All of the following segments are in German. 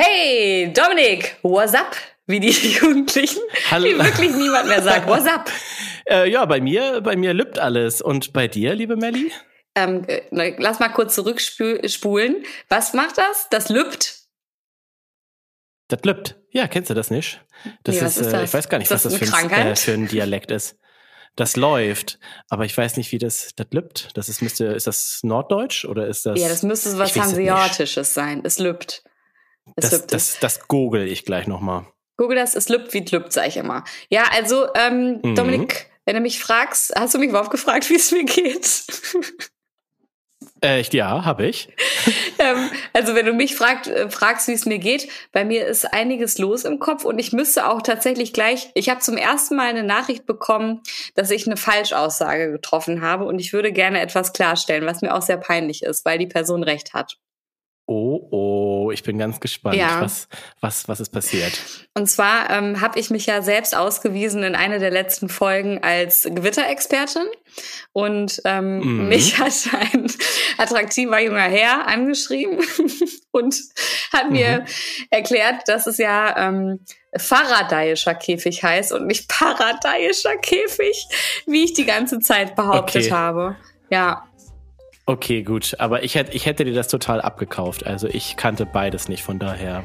Hey, Dominik, what's up? Wie die Jugendlichen, Hallo. wie wirklich niemand mehr sagt, what's up? Äh, ja, bei mir, bei mir lübt alles. Und bei dir, liebe Melli? Ähm, äh, lass mal kurz zurückspulen. Was macht das? Das lübt. Das lübt. Ja, kennst du das nicht? Das Nee, ist, ist äh, das? ich weiß gar nicht, Ist was das das für ein, äh, für ein Dialekt ist. Das läuft, aber ich weiß nicht, wie das das lübt. Das ist müsste ist das Norddeutsch oder ist das ja, das müsste so was. Hanseatisches sein. Es lübt. Es Das das das google ich gleich noch mal. Google das, es lübt wie lübt, sag ich immer. Ja, also, ähm, Mhm. Dominik, wenn du mich fragst, hast du mich überhaupt gefragt, wie es mir geht? Äh, ich- ja, habe ich. ähm, also, wenn du mich fragt, äh, fragst, wie es mir geht, bei mir ist einiges los im Kopf und ich müsste auch tatsächlich gleich, ich habe zum ersten Mal eine Nachricht bekommen, dass ich eine Falschaussage getroffen habe und ich würde gerne etwas klarstellen, was mir auch sehr peinlich ist, weil die Person recht hat. Oh, oh, ich bin ganz gespannt, Ja. was was was ist passiert. Und zwar ähm, habe ich mich ja selbst ausgewiesen in einer der letzten Folgen als Gewitterexpertin. Und ähm, Mhm. mich hat ein attraktiver junger Herr angeschrieben und hat mir Mhm. erklärt, dass es ja ähm, Faradayischer Käfig heißt und nicht Paradayischer Käfig, wie ich die ganze Zeit behauptet Okay. habe. Ja, Okay, gut, aber ich hätte ich hätte dir das total abgekauft. Also ich kannte beides nicht, von daher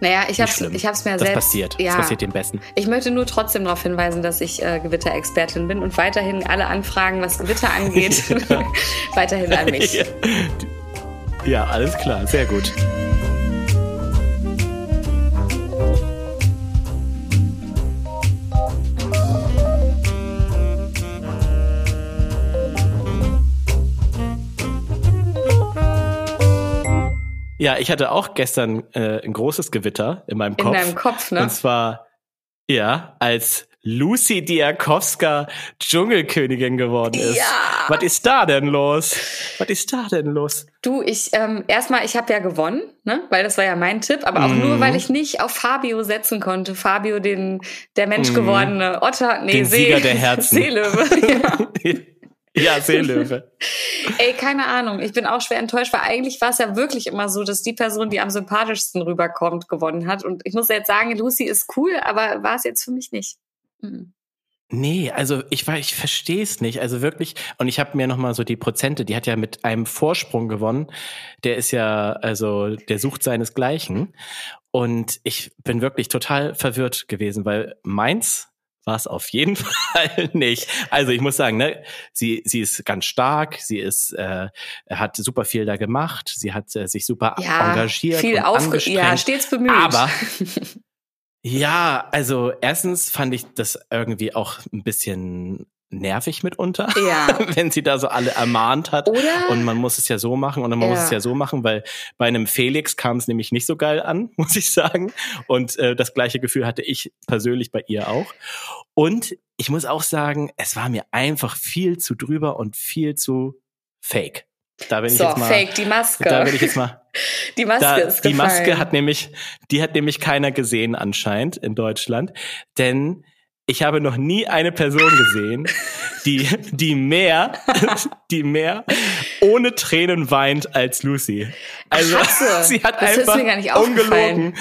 naja, ich schlimm. ich hab's mir das selbst. passiert. Ja. Das passiert dem Besten. Ich möchte nur trotzdem darauf hinweisen, dass ich äh, Gewitterexpertin bin und weiterhin alle Anfragen, was Gewitter angeht, weiterhin an mich. Ja. ja, alles klar, sehr gut. Ja, ich hatte auch gestern äh, ein großes Gewitter in meinem In Kopf. deinem Kopf, ne? Und zwar, ja, als Lucy Diakowska Dschungelkönigin geworden ist. Ja. Was ist da denn los? Was ist da denn los? Du, ich ähm, erstmal, ich habe ja gewonnen, ne? Weil das war ja mein Tipp, aber auch Mhm. nur, weil ich nicht auf Fabio setzen konnte. Fabio, den der Mensch Mhm. gewordene Otter, nee, Den See, Sieger der Herzen. Seelöwe. Ja. ja, Seelöwe. Ey, keine Ahnung. Ich bin auch schwer enttäuscht, weil eigentlich war es ja wirklich immer so, dass die Person, die am sympathischsten rüberkommt, gewonnen hat. Und ich muss jetzt sagen, Lucy ist cool, aber war es jetzt für mich nicht. Mhm. Nee, also ich war, ich verstehe es nicht. Also wirklich, und ich habe mir noch mal so die Prozente, die hat ja mit einem Vorsprung gewonnen. Der ist ja, also der sucht seinesgleichen. Und ich bin wirklich total verwirrt gewesen, weil meins war es auf jeden Fall nicht. Also ich muss sagen, ne, sie sie ist ganz stark, sie ist äh, hat super viel da gemacht, sie hat äh, sich super Ja, engagiert viel aufge ja, stets bemüht. Aber ja, also erstens fand ich das irgendwie auch ein bisschen nervig mitunter, Ja. wenn sie da so alle ermahnt hat. Oder? Und man muss es ja so machen und man muss Ja. es ja so machen, weil bei einem Felix kam es nämlich nicht so geil an, muss ich sagen. Und äh, das gleiche Gefühl hatte ich persönlich bei ihr auch. Und ich muss auch sagen, es war mir einfach viel zu drüber und viel zu fake. Da bin ich so, jetzt mal, fake, die Maske. da bin ich jetzt mal die Maske da, ist die gefallen. Maske hat nämlich, die hat nämlich keiner gesehen anscheinend in Deutschland, denn ich habe noch nie eine Person gesehen, die die mehr, die mehr ohne Tränen weint als Lucy. Also Hasse. sie hat einfach mir gar nicht aufgefallen. ungelogen.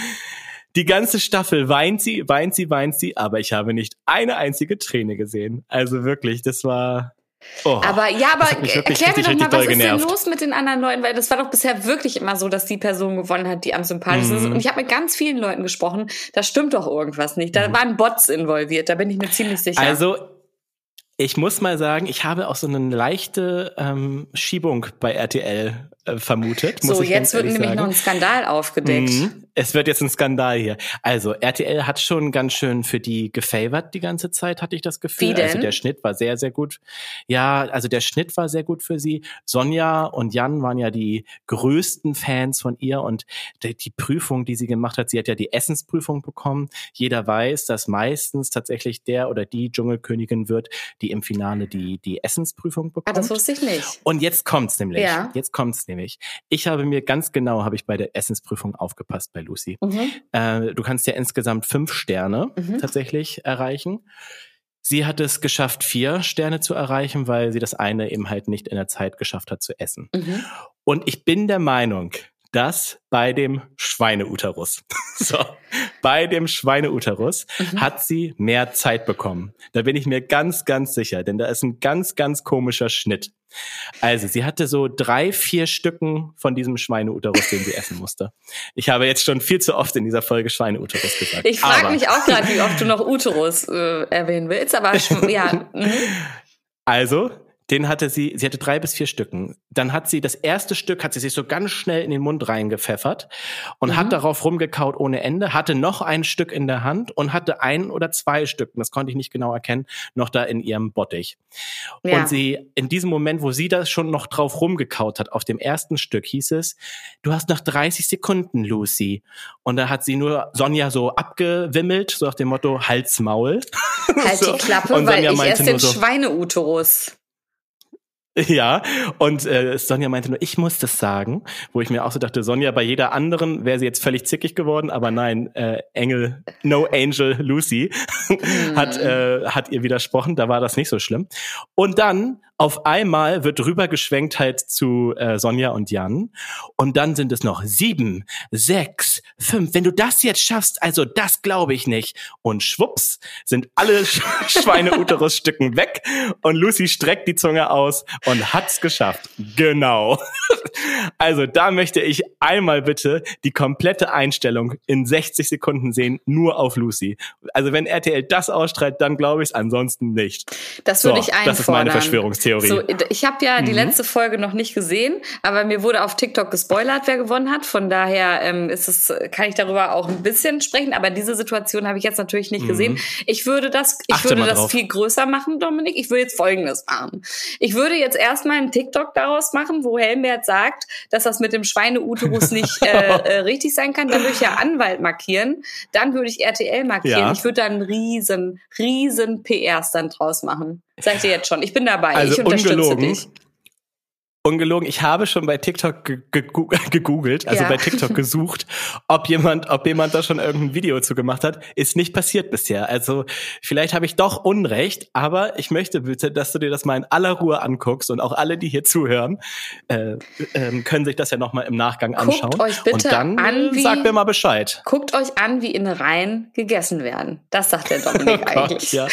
Die ganze Staffel weint sie, weint sie, weint sie, aber ich habe nicht eine einzige Träne gesehen. Also wirklich, das war. Oh, Aber ja, aber wirklich erklär mir doch mal, was ist denn los mit den anderen Leuten? Weil das war doch bisher wirklich immer so, dass die Person gewonnen hat, die am sympathischsten ist. Mhm. Und ich habe mit ganz vielen Leuten gesprochen, da stimmt doch irgendwas nicht. Da waren Bots involviert, da bin ich mir ziemlich sicher. Also, ich muss mal sagen, ich habe auch so eine leichte ähm, Schiebung bei RTL äh, vermutet. Muss so, jetzt wird nämlich noch sagen. ein Skandal aufgedeckt. Mhm. Es wird jetzt ein Skandal hier. Also, RTL hat schon ganz schön für die gefavored die ganze Zeit, hatte ich das Gefühl. Wie denn? Also, der Schnitt war sehr, sehr gut. Ja, also der Schnitt war sehr gut für sie. Sonja und Jan waren ja die größten Fans von ihr und die, die Prüfung, die sie gemacht hat, sie hat ja die Essensprüfung bekommen. Jeder weiß, dass meistens tatsächlich der oder die Dschungelkönigin wird, die im Finale die, die Essensprüfung bekommt. Ah, das wusste ich nicht. Und jetzt kommt's nämlich. Ja. Jetzt kommt's nämlich. Ich habe mir ganz genau, habe ich bei der Essensprüfung aufgepasst bei Lucy. Mhm. Äh, du kannst ja insgesamt fünf Sterne Mhm. tatsächlich erreichen. Sie hat es geschafft, vier Sterne zu erreichen, weil sie das eine eben halt nicht in der Zeit geschafft hat zu essen. Mhm. Und ich bin der Meinung, dass bei dem Schweineuterus, so, bei dem Schweineuterus mhm. hat sie mehr Zeit bekommen. Da bin ich mir ganz, ganz sicher, denn da ist ein ganz, ganz komischer Schnitt. Also, sie hatte so drei, vier Stücken von diesem Schweineuterus, den sie essen musste. Ich habe jetzt schon viel zu oft in dieser Folge Schweineuterus gesagt. Ich frage mich auch gerade, wie oft du noch Uterus äh, erwähnen willst, aber ja. Mhm. Also, den hatte sie, sie hatte drei bis vier Stücken. Dann hat sie das erste Stück, hat sie sich so ganz schnell in den Mund reingepfeffert und mhm. hat darauf rumgekaut ohne Ende, hatte noch ein Stück in der Hand und hatte ein oder zwei Stück, das konnte ich nicht genau erkennen, noch da in ihrem Bottich. Ja. Und sie, in diesem Moment, wo sie das schon noch drauf rumgekaut hat, auf dem ersten Stück hieß es, du hast noch 30 Sekunden, Lucy. Und da hat sie nur Sonja so abgewimmelt, so nach dem Motto, Halsmaul. Halt so. die Klappe, weil ich esse den so, Schweineuterus. Ja, und äh, Sonja meinte nur, ich muss das sagen, wo ich mir auch so dachte, Sonja, bei jeder anderen wäre sie jetzt völlig zickig geworden, aber nein, äh, Engel, No Angel Lucy hat, mhm. äh, hat ihr widersprochen, da war das nicht so schlimm. Und dann auf einmal wird rübergeschwenkt halt zu äh, Sonja und Jan. Und dann sind es noch sieben, sechs, fünf. Wenn du das jetzt schaffst, also das glaube ich nicht. Und schwupps sind alle Schweineuterusstücken weg. Und Lucy streckt die Zunge aus und hat's geschafft. Genau. also da möchte ich einmal bitte die komplette Einstellung in 60 Sekunden sehen, nur auf Lucy. Also wenn RTL das ausstrahlt, dann glaube ich es, ansonsten nicht. Das würde so, ich einfordern. Das ist meine Verschwörungstheorie. Theorie. So, ich habe ja mhm. die letzte Folge noch nicht gesehen, aber mir wurde auf TikTok gespoilert, wer gewonnen hat. Von daher ähm, ist es, kann ich darüber auch ein bisschen sprechen. Aber diese Situation habe ich jetzt natürlich nicht mhm. gesehen. Ich würde das, ich Achte würde das drauf. viel größer machen, Dominik. Ich würde jetzt Folgendes machen. Ich würde jetzt erstmal einen TikTok daraus machen, wo Helmbert sagt, dass das mit dem Schweineuterus nicht äh, äh, richtig sein kann. Dann würde ich ja Anwalt markieren. Dann würde ich RTL markieren. Ja. Ich würde da einen riesen, riesen PR-Stand draus machen. Sag ich dir jetzt schon. Ich bin dabei. Also ich unterstütze ungelogen, dich. Ungelogen, ich habe schon bei TikTok gegoogelt, also ja. bei TikTok gesucht, ob jemand, ob jemand da schon irgendein Video zu gemacht hat. Ist nicht passiert bisher. Also vielleicht habe ich doch Unrecht, aber ich möchte bitte, dass du dir das mal in aller Ruhe anguckst und auch alle, die hier zuhören, äh, äh, können sich das ja nochmal im Nachgang anschauen. Guckt euch bitte und dann an, wie, sagt mir mal Bescheid. Guckt euch an, wie in Reihen gegessen werden. Das sagt der Dominik oh Gott, eigentlich. Ja.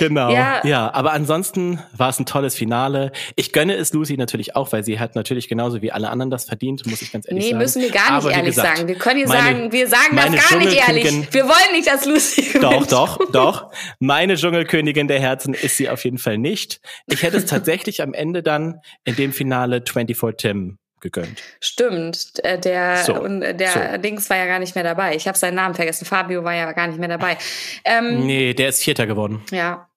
Genau. Ja. ja, aber ansonsten war es ein tolles Finale. Ich gönne es Lucy natürlich auch, weil sie hat natürlich genauso wie alle anderen das verdient, muss ich ganz ehrlich nee, sagen. Nee, müssen wir gar nicht aber ehrlich gesagt, sagen. Wir können hier sagen, wir sagen das gar nicht ehrlich. Wir wollen nicht, dass Lucy gewinnt. Doch, doch, doch. Meine Dschungelkönigin der Herzen ist sie auf jeden Fall nicht. Ich hätte es tatsächlich am Ende dann in dem Finale 24 Tim gegönnt. Stimmt, äh, der so, und äh, der so. Dings war ja gar nicht mehr dabei. Ich habe seinen Namen vergessen. Fabio war ja gar nicht mehr dabei. Ähm, nee, der ist Vierter geworden. Ja,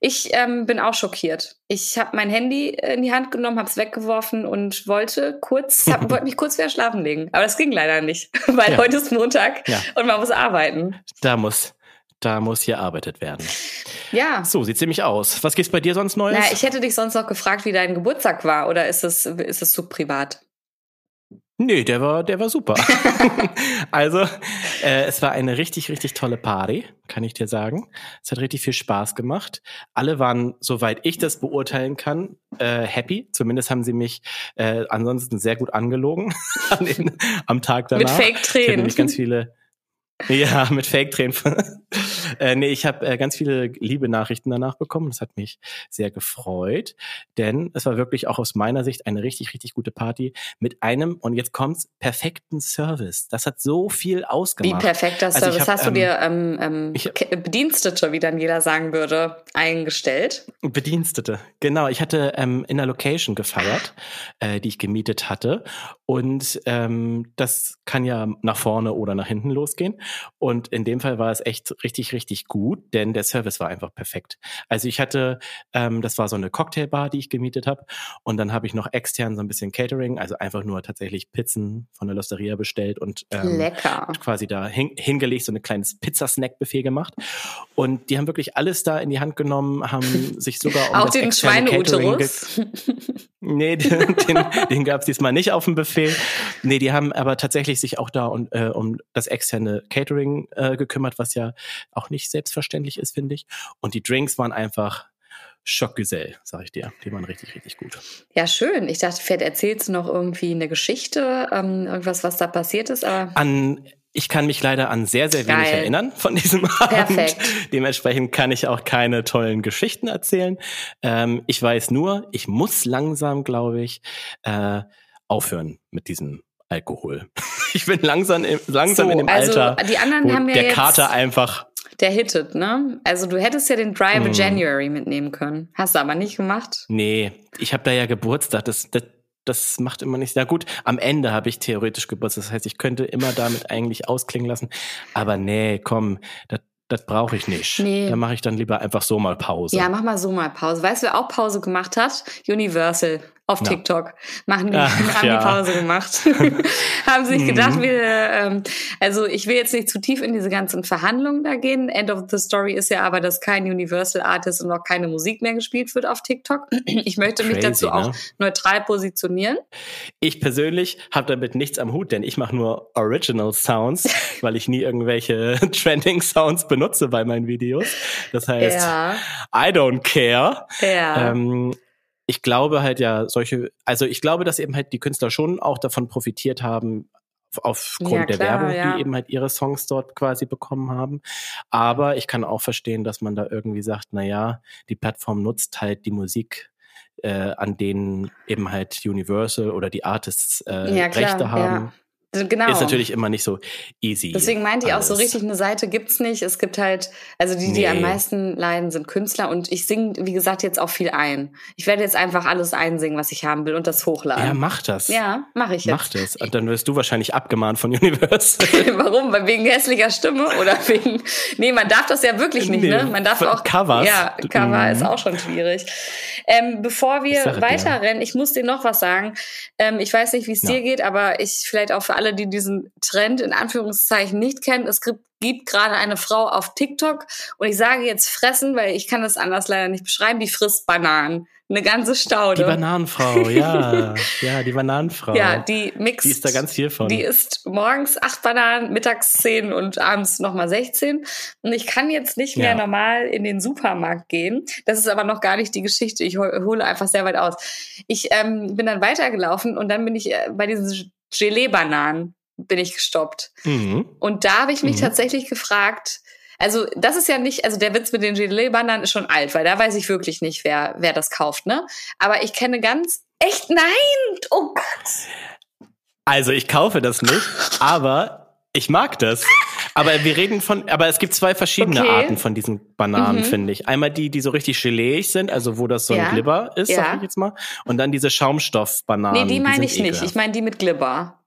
ich ähm, bin auch schockiert. Ich habe mein Handy in die Hand genommen, habe es weggeworfen und wollte kurz, hab, wollte mich kurz wieder schlafen legen. Aber das ging leider nicht, weil ja. heute ist Montag ja. und man muss arbeiten. Da muss, da muss hier arbeitet werden. Ja. So sieht's nämlich aus. Was gibt's bei dir sonst Neues? Na, ich hätte dich sonst noch gefragt, wie dein Geburtstag war, oder ist es, ist es zu privat? Nee, der war, der war super. also, äh, es war eine richtig, richtig tolle Party, kann ich dir sagen. Es hat richtig viel Spaß gemacht. Alle waren, soweit ich das beurteilen kann, äh, happy. Zumindest haben sie mich äh, ansonsten sehr gut angelogen an den, am Tag danach. Mit Fake-Tränen. Ich ganz viele ja, mit Fake-Tränen. äh, nee, ich habe äh, ganz viele liebe Nachrichten danach bekommen. Das hat mich sehr gefreut, denn es war wirklich auch aus meiner Sicht eine richtig, richtig gute Party mit einem, und jetzt kommt's, perfekten Service. Das hat so viel ausgemacht. Wie perfekter also Service? Hab, Hast du dir ähm, ähm, ich, Bedienstete, wie dann jeder sagen würde, eingestellt? Bedienstete, genau. Ich hatte ähm, in einer Location gefeiert, äh, die ich gemietet hatte. Und ähm, das kann ja nach vorne oder nach hinten losgehen. Und in dem Fall war es echt richtig, richtig gut, denn der Service war einfach perfekt. Also ich hatte, ähm, das war so eine Cocktailbar, die ich gemietet habe. Und dann habe ich noch extern so ein bisschen Catering, also einfach nur tatsächlich Pizzen von der Losteria bestellt und ähm, Lecker. quasi da hin, hingelegt, so ein kleines Pizzasnack-Buffet gemacht. Und die haben wirklich alles da in die Hand genommen, haben sich sogar um Auch den Schweineuterus? nee, den, den, den gab es diesmal nicht auf dem Buffet. Nee, die haben aber tatsächlich sich auch da und, äh, um das externe Catering äh, gekümmert, was ja auch nicht selbstverständlich ist, finde ich. Und die Drinks waren einfach Schockgesell, sag ich dir. Die waren richtig, richtig gut. Ja, schön. Ich dachte, vielleicht erzählst du noch irgendwie eine Geschichte, ähm, irgendwas, was da passiert ist. Aber an ich kann mich leider an sehr, sehr wenig Geil. erinnern von diesem Abend. Perfekt. Dementsprechend kann ich auch keine tollen Geschichten erzählen. Ähm, ich weiß nur, ich muss langsam, glaube ich, äh, aufhören mit diesem Alkohol. Ich bin langsam, langsam so, in dem also Alter, die anderen haben ja der Kater einfach der hittet, ne? Also du hättest ja den Dry mm. January mitnehmen können. Hast du aber nicht gemacht? Nee, ich habe da ja Geburtstag. Das, das, das macht immer nicht sehr gut. Am Ende habe ich theoretisch Geburtstag. Das heißt, ich könnte immer damit eigentlich ausklingen lassen. Aber nee, komm, das das brauche ich nicht. Nee. Da mache ich dann lieber einfach so mal Pause. Ja, mach mal so mal Pause. Weißt du, wer auch Pause gemacht hat? Universal auf ja. TikTok. Machen die, Ach, haben ja. die Pause gemacht. haben sich gedacht, mhm. wir, ähm, also ich will jetzt nicht zu tief in diese ganzen Verhandlungen da gehen. End of the story ist ja aber, dass kein Universal Artist und auch keine Musik mehr gespielt wird auf TikTok. Ich möchte Crazy, mich dazu ne? auch neutral positionieren. Ich persönlich habe damit nichts am Hut, denn ich mache nur Original Sounds, weil ich nie irgendwelche Trending Sounds benutze bei meinen Videos. Das heißt, ja. I don't care. Ja. Ähm, ich glaube halt ja, solche, also ich glaube, dass eben halt die Künstler schon auch davon profitiert haben, aufgrund ja, klar, der Werbung, ja. die eben halt ihre Songs dort quasi bekommen haben. Aber ich kann auch verstehen, dass man da irgendwie sagt, na ja, die Plattform nutzt halt die Musik, äh, an denen eben halt Universal oder die Artists äh, ja, Rechte haben. Genau. Ist natürlich immer nicht so easy. Deswegen meinte ich auch so richtig, eine Seite gibt's nicht. Es gibt halt, also die, die nee. am meisten leiden, sind Künstler und ich singe, wie gesagt, jetzt auch viel ein. Ich werde jetzt einfach alles einsingen, was ich haben will und das hochladen. Ja, mach das. Ja, mach ich jetzt. Mach das. Und dann wirst du wahrscheinlich abgemahnt von Universal. Warum? Wegen hässlicher Stimme oder wegen, nee, man darf das ja wirklich nicht, nee, ne? Man darf auch, Covers. Ja, Cover mhm. ist auch schon schwierig. Ähm, bevor wir weiterrennen, ich muss dir noch was sagen. Ähm, ich weiß nicht, wie es ja. dir geht, aber ich vielleicht auch für alle, die diesen Trend in Anführungszeichen nicht kennen, es gibt, gibt gerade eine Frau auf TikTok und ich sage jetzt fressen, weil ich kann das anders leider nicht beschreiben, die frisst Bananen. Eine ganze Staude. Die Bananenfrau, ja. ja, die Bananenfrau. Ja, die mixt. Die ist da ganz viel von. Die isst morgens acht Bananen, mittags zehn und abends nochmal 16. Und ich kann jetzt nicht mehr ja. normal in den Supermarkt gehen. Das ist aber noch gar nicht die Geschichte. Ich hole einfach sehr weit aus. Ich ähm, bin dann weitergelaufen und dann bin ich äh, bei diesen Gelee-Bananen bin ich gestoppt. Mhm. Und da habe ich mich mhm. tatsächlich gefragt, also das ist ja nicht, also der Witz mit den Gelee-Bananen ist schon alt, weil da weiß ich wirklich nicht, wer, wer das kauft, ne? Aber ich kenne ganz, echt, nein, oh Gott. Also ich kaufe das nicht, aber ich mag das. Aber wir reden von, aber es gibt zwei verschiedene okay. Arten von diesen Bananen, mhm. finde ich. Einmal die, die so richtig geleeig sind, also wo das so ein ja. Glibber ist, ja. sag ich jetzt mal. Und dann diese Schaumstoffbananen. Nee, die meine ich ekelhaft. nicht. Ich meine die mit Glibber.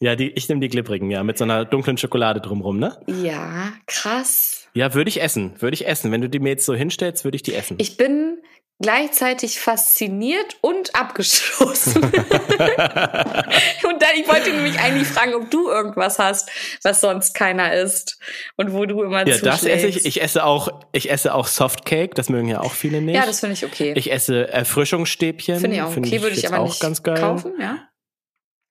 Ja, die, ich nehme die glibbrigen, ja, mit so einer dunklen Schokolade drumrum, ne? Ja, krass. Ja, würde ich essen, würde ich essen. Wenn du die mir jetzt so hinstellst, würde ich die essen. Ich bin gleichzeitig fasziniert und abgestoßen. und dann, ich wollte nämlich eigentlich fragen, ob du irgendwas hast, was sonst keiner isst und wo du immer Ja, zuschlägst. das esse ich. Ich esse auch, ich esse auch Softcake, das mögen ja auch viele nicht. Ja, das finde ich okay. Ich esse Erfrischungsstäbchen. Finde ich auch okay, find ich würde ich aber auch nicht ganz geil. kaufen, ja.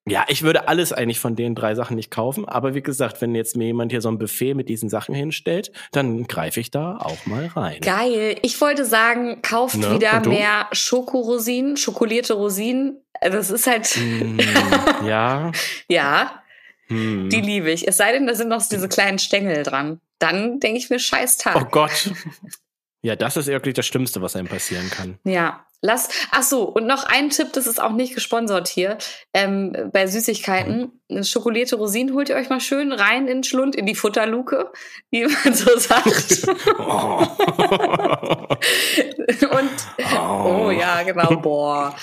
Ja, ich würde alles eigentlich von den drei Sachen nicht kaufen, aber wie gesagt, wenn jetzt mir jemand hier so ein Buffet mit diesen Sachen hinstellt, dann greife ich da auch mal rein. Geil. Ich wollte sagen, kauft ne? wieder mehr Schokorosinen, schokolierte Rosinen. Das ist halt. Mm, ja. ja. Hm. Die liebe ich. Es sei denn, da sind noch diese kleinen Stängel dran. Dann denke ich mir, scheiß Tag. Oh Gott. Ja, das ist wirklich das Schlimmste, was einem passieren kann. Ja, lass. Ach so, und noch ein Tipp, das ist auch nicht gesponsert hier. Ähm, bei Süßigkeiten, mhm. schokolierte Rosinen holt ihr euch mal schön rein in den Schlund, in die Futterluke, wie man so sagt. oh. und oh. oh. ja, genau, boah.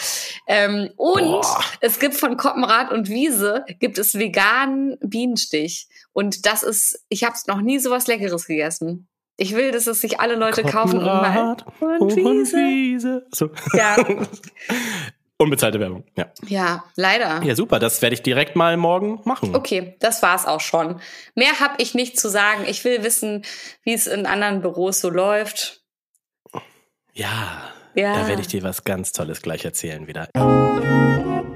Ähm, und boah. es gibt von Koppenrad und Wiese gibt es veganen Bienenstich. Und das ist, ich habe noch nie sowas Leckeres gegessen. Ich will, dass es sich alle Leute kaufen und mal. Und Wiese. Wiese. So. Ja. Unbezahlte Werbung, ja. Ja, leider. Ja, super. Das werde ich direkt mal morgen machen. Okay, das war's auch schon. Mehr habe ich nicht zu sagen. Ich will wissen, wie es in anderen Büros so läuft. Ja, ja. Da werde ich dir was ganz Tolles gleich erzählen wieder.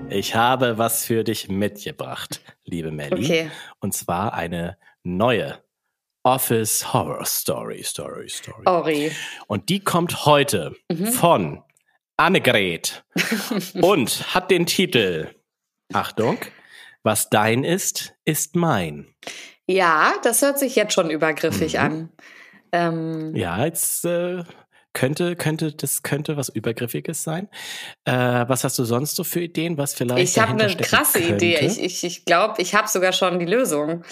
Ich habe was für dich mitgebracht, liebe Melly. Okay. Und zwar eine neue Office Horror Story, Story, Story. Ori. Und die kommt heute Mhm. von Annegret und hat den Titel, Achtung, was dein ist, ist mein. Ja, das hört sich jetzt schon übergriffig Mhm. an. Ähm, Ja, jetzt äh, könnte, könnte, das könnte was Übergriffiges sein. Äh, was hast du sonst so für Ideen, was vielleicht ich habe eine krasse Idee. könnte? Ich ich, ich glaube, ich habe sogar schon die Lösung.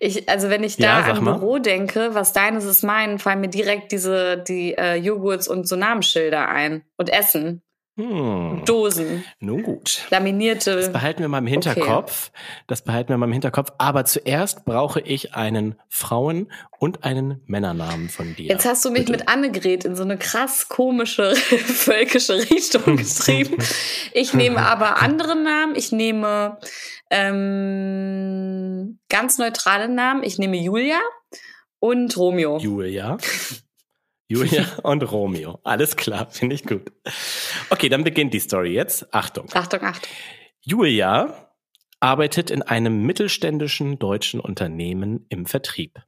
Ich, also wenn ich Ja, da sag an mal. Büro denke, was deines ist mein, fallen mir direkt diese die äh, Joghurts und so Namensschilder ein und Essen, Hm. Dosen, Nun gut. Das laminierte. behalten wir mal im Hinterkopf. Das behalten wir mal im Hinterkopf. Aber zuerst brauche ich einen Frauen- und einen Männernamen von dir. Jetzt hast du mich Bitte. mit Annegret in so eine krass komische völkische Richtung getrieben. Ich nehme aber andere Namen. Ich nehme ähm, ganz neutrale Namen. Ich nehme Julia und Romeo. Julia. Julia und Romeo. Alles klar, finde ich gut. Okay, dann beginnt die Story jetzt. Achtung. Achtung, Achtung. Julia arbeitet in einem mittelständischen deutschen Unternehmen im Vertrieb.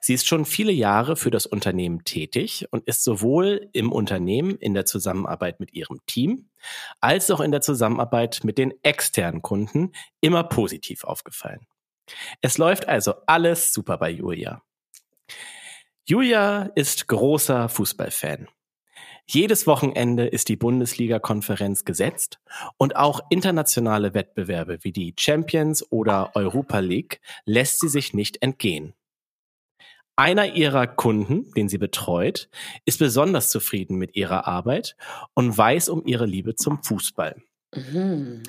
Sie ist schon viele Jahre für das Unternehmen tätig und ist sowohl im Unternehmen in der Zusammenarbeit mit ihrem Team als auch in der Zusammenarbeit mit den externen Kunden immer positiv aufgefallen. Es läuft also alles super bei Julia. Julia ist großer Fußballfan. Jedes Wochenende ist die Bundesliga-Konferenz gesetzt und auch internationale Wettbewerbe wie die Champions oder Europa League lässt sie sich nicht entgehen. Einer ihrer Kunden, den sie betreut, ist besonders zufrieden mit ihrer Arbeit und weiß um ihre Liebe zum Fußball. Mhm.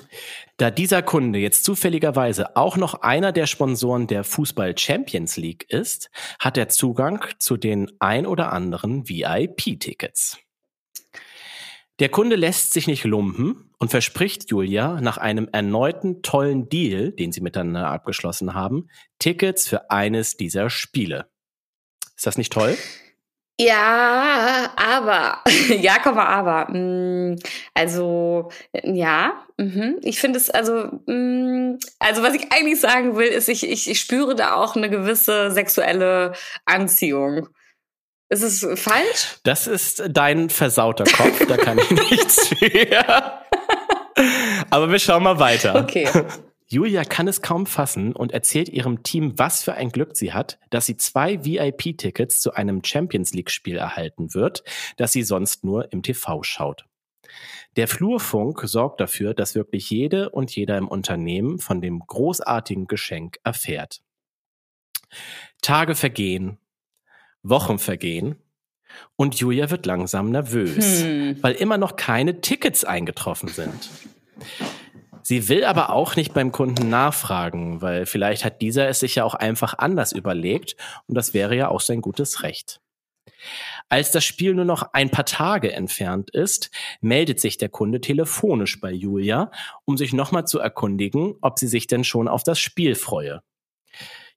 Da dieser Kunde jetzt zufälligerweise auch noch einer der Sponsoren der Fußball Champions League ist, hat er Zugang zu den ein oder anderen VIP-Tickets. Der Kunde lässt sich nicht lumpen und verspricht Julia nach einem erneuten tollen Deal, den sie miteinander abgeschlossen haben, Tickets für eines dieser Spiele. Ist das nicht toll? Ja, aber, ja, komm aber, mm, also, ja, mhm. ich finde es, also, mm, also was ich eigentlich sagen will, ist, ich, ich, ich spüre da auch eine gewisse sexuelle Anziehung. Ist es falsch? Das ist dein versauter Kopf, da kann ich nichts für. Aber wir schauen mal weiter. Okay. Julia kann es kaum fassen und erzählt ihrem Team, was für ein Glück sie hat, dass sie zwei VIP-Tickets zu einem Champions League-Spiel erhalten wird, das sie sonst nur im TV schaut. Der Flurfunk sorgt dafür, dass wirklich jede und jeder im Unternehmen von dem großartigen Geschenk erfährt. Tage vergehen, Wochen vergehen und Julia wird langsam nervös, Hm. weil immer noch keine Tickets eingetroffen sind. Sie will aber auch nicht beim Kunden nachfragen, weil vielleicht hat dieser es sich ja auch einfach anders überlegt und das wäre ja auch sein gutes Recht. Als das Spiel nur noch ein paar Tage entfernt ist, meldet sich der Kunde telefonisch bei Julia, um sich nochmal zu erkundigen, ob sie sich denn schon auf das Spiel freue.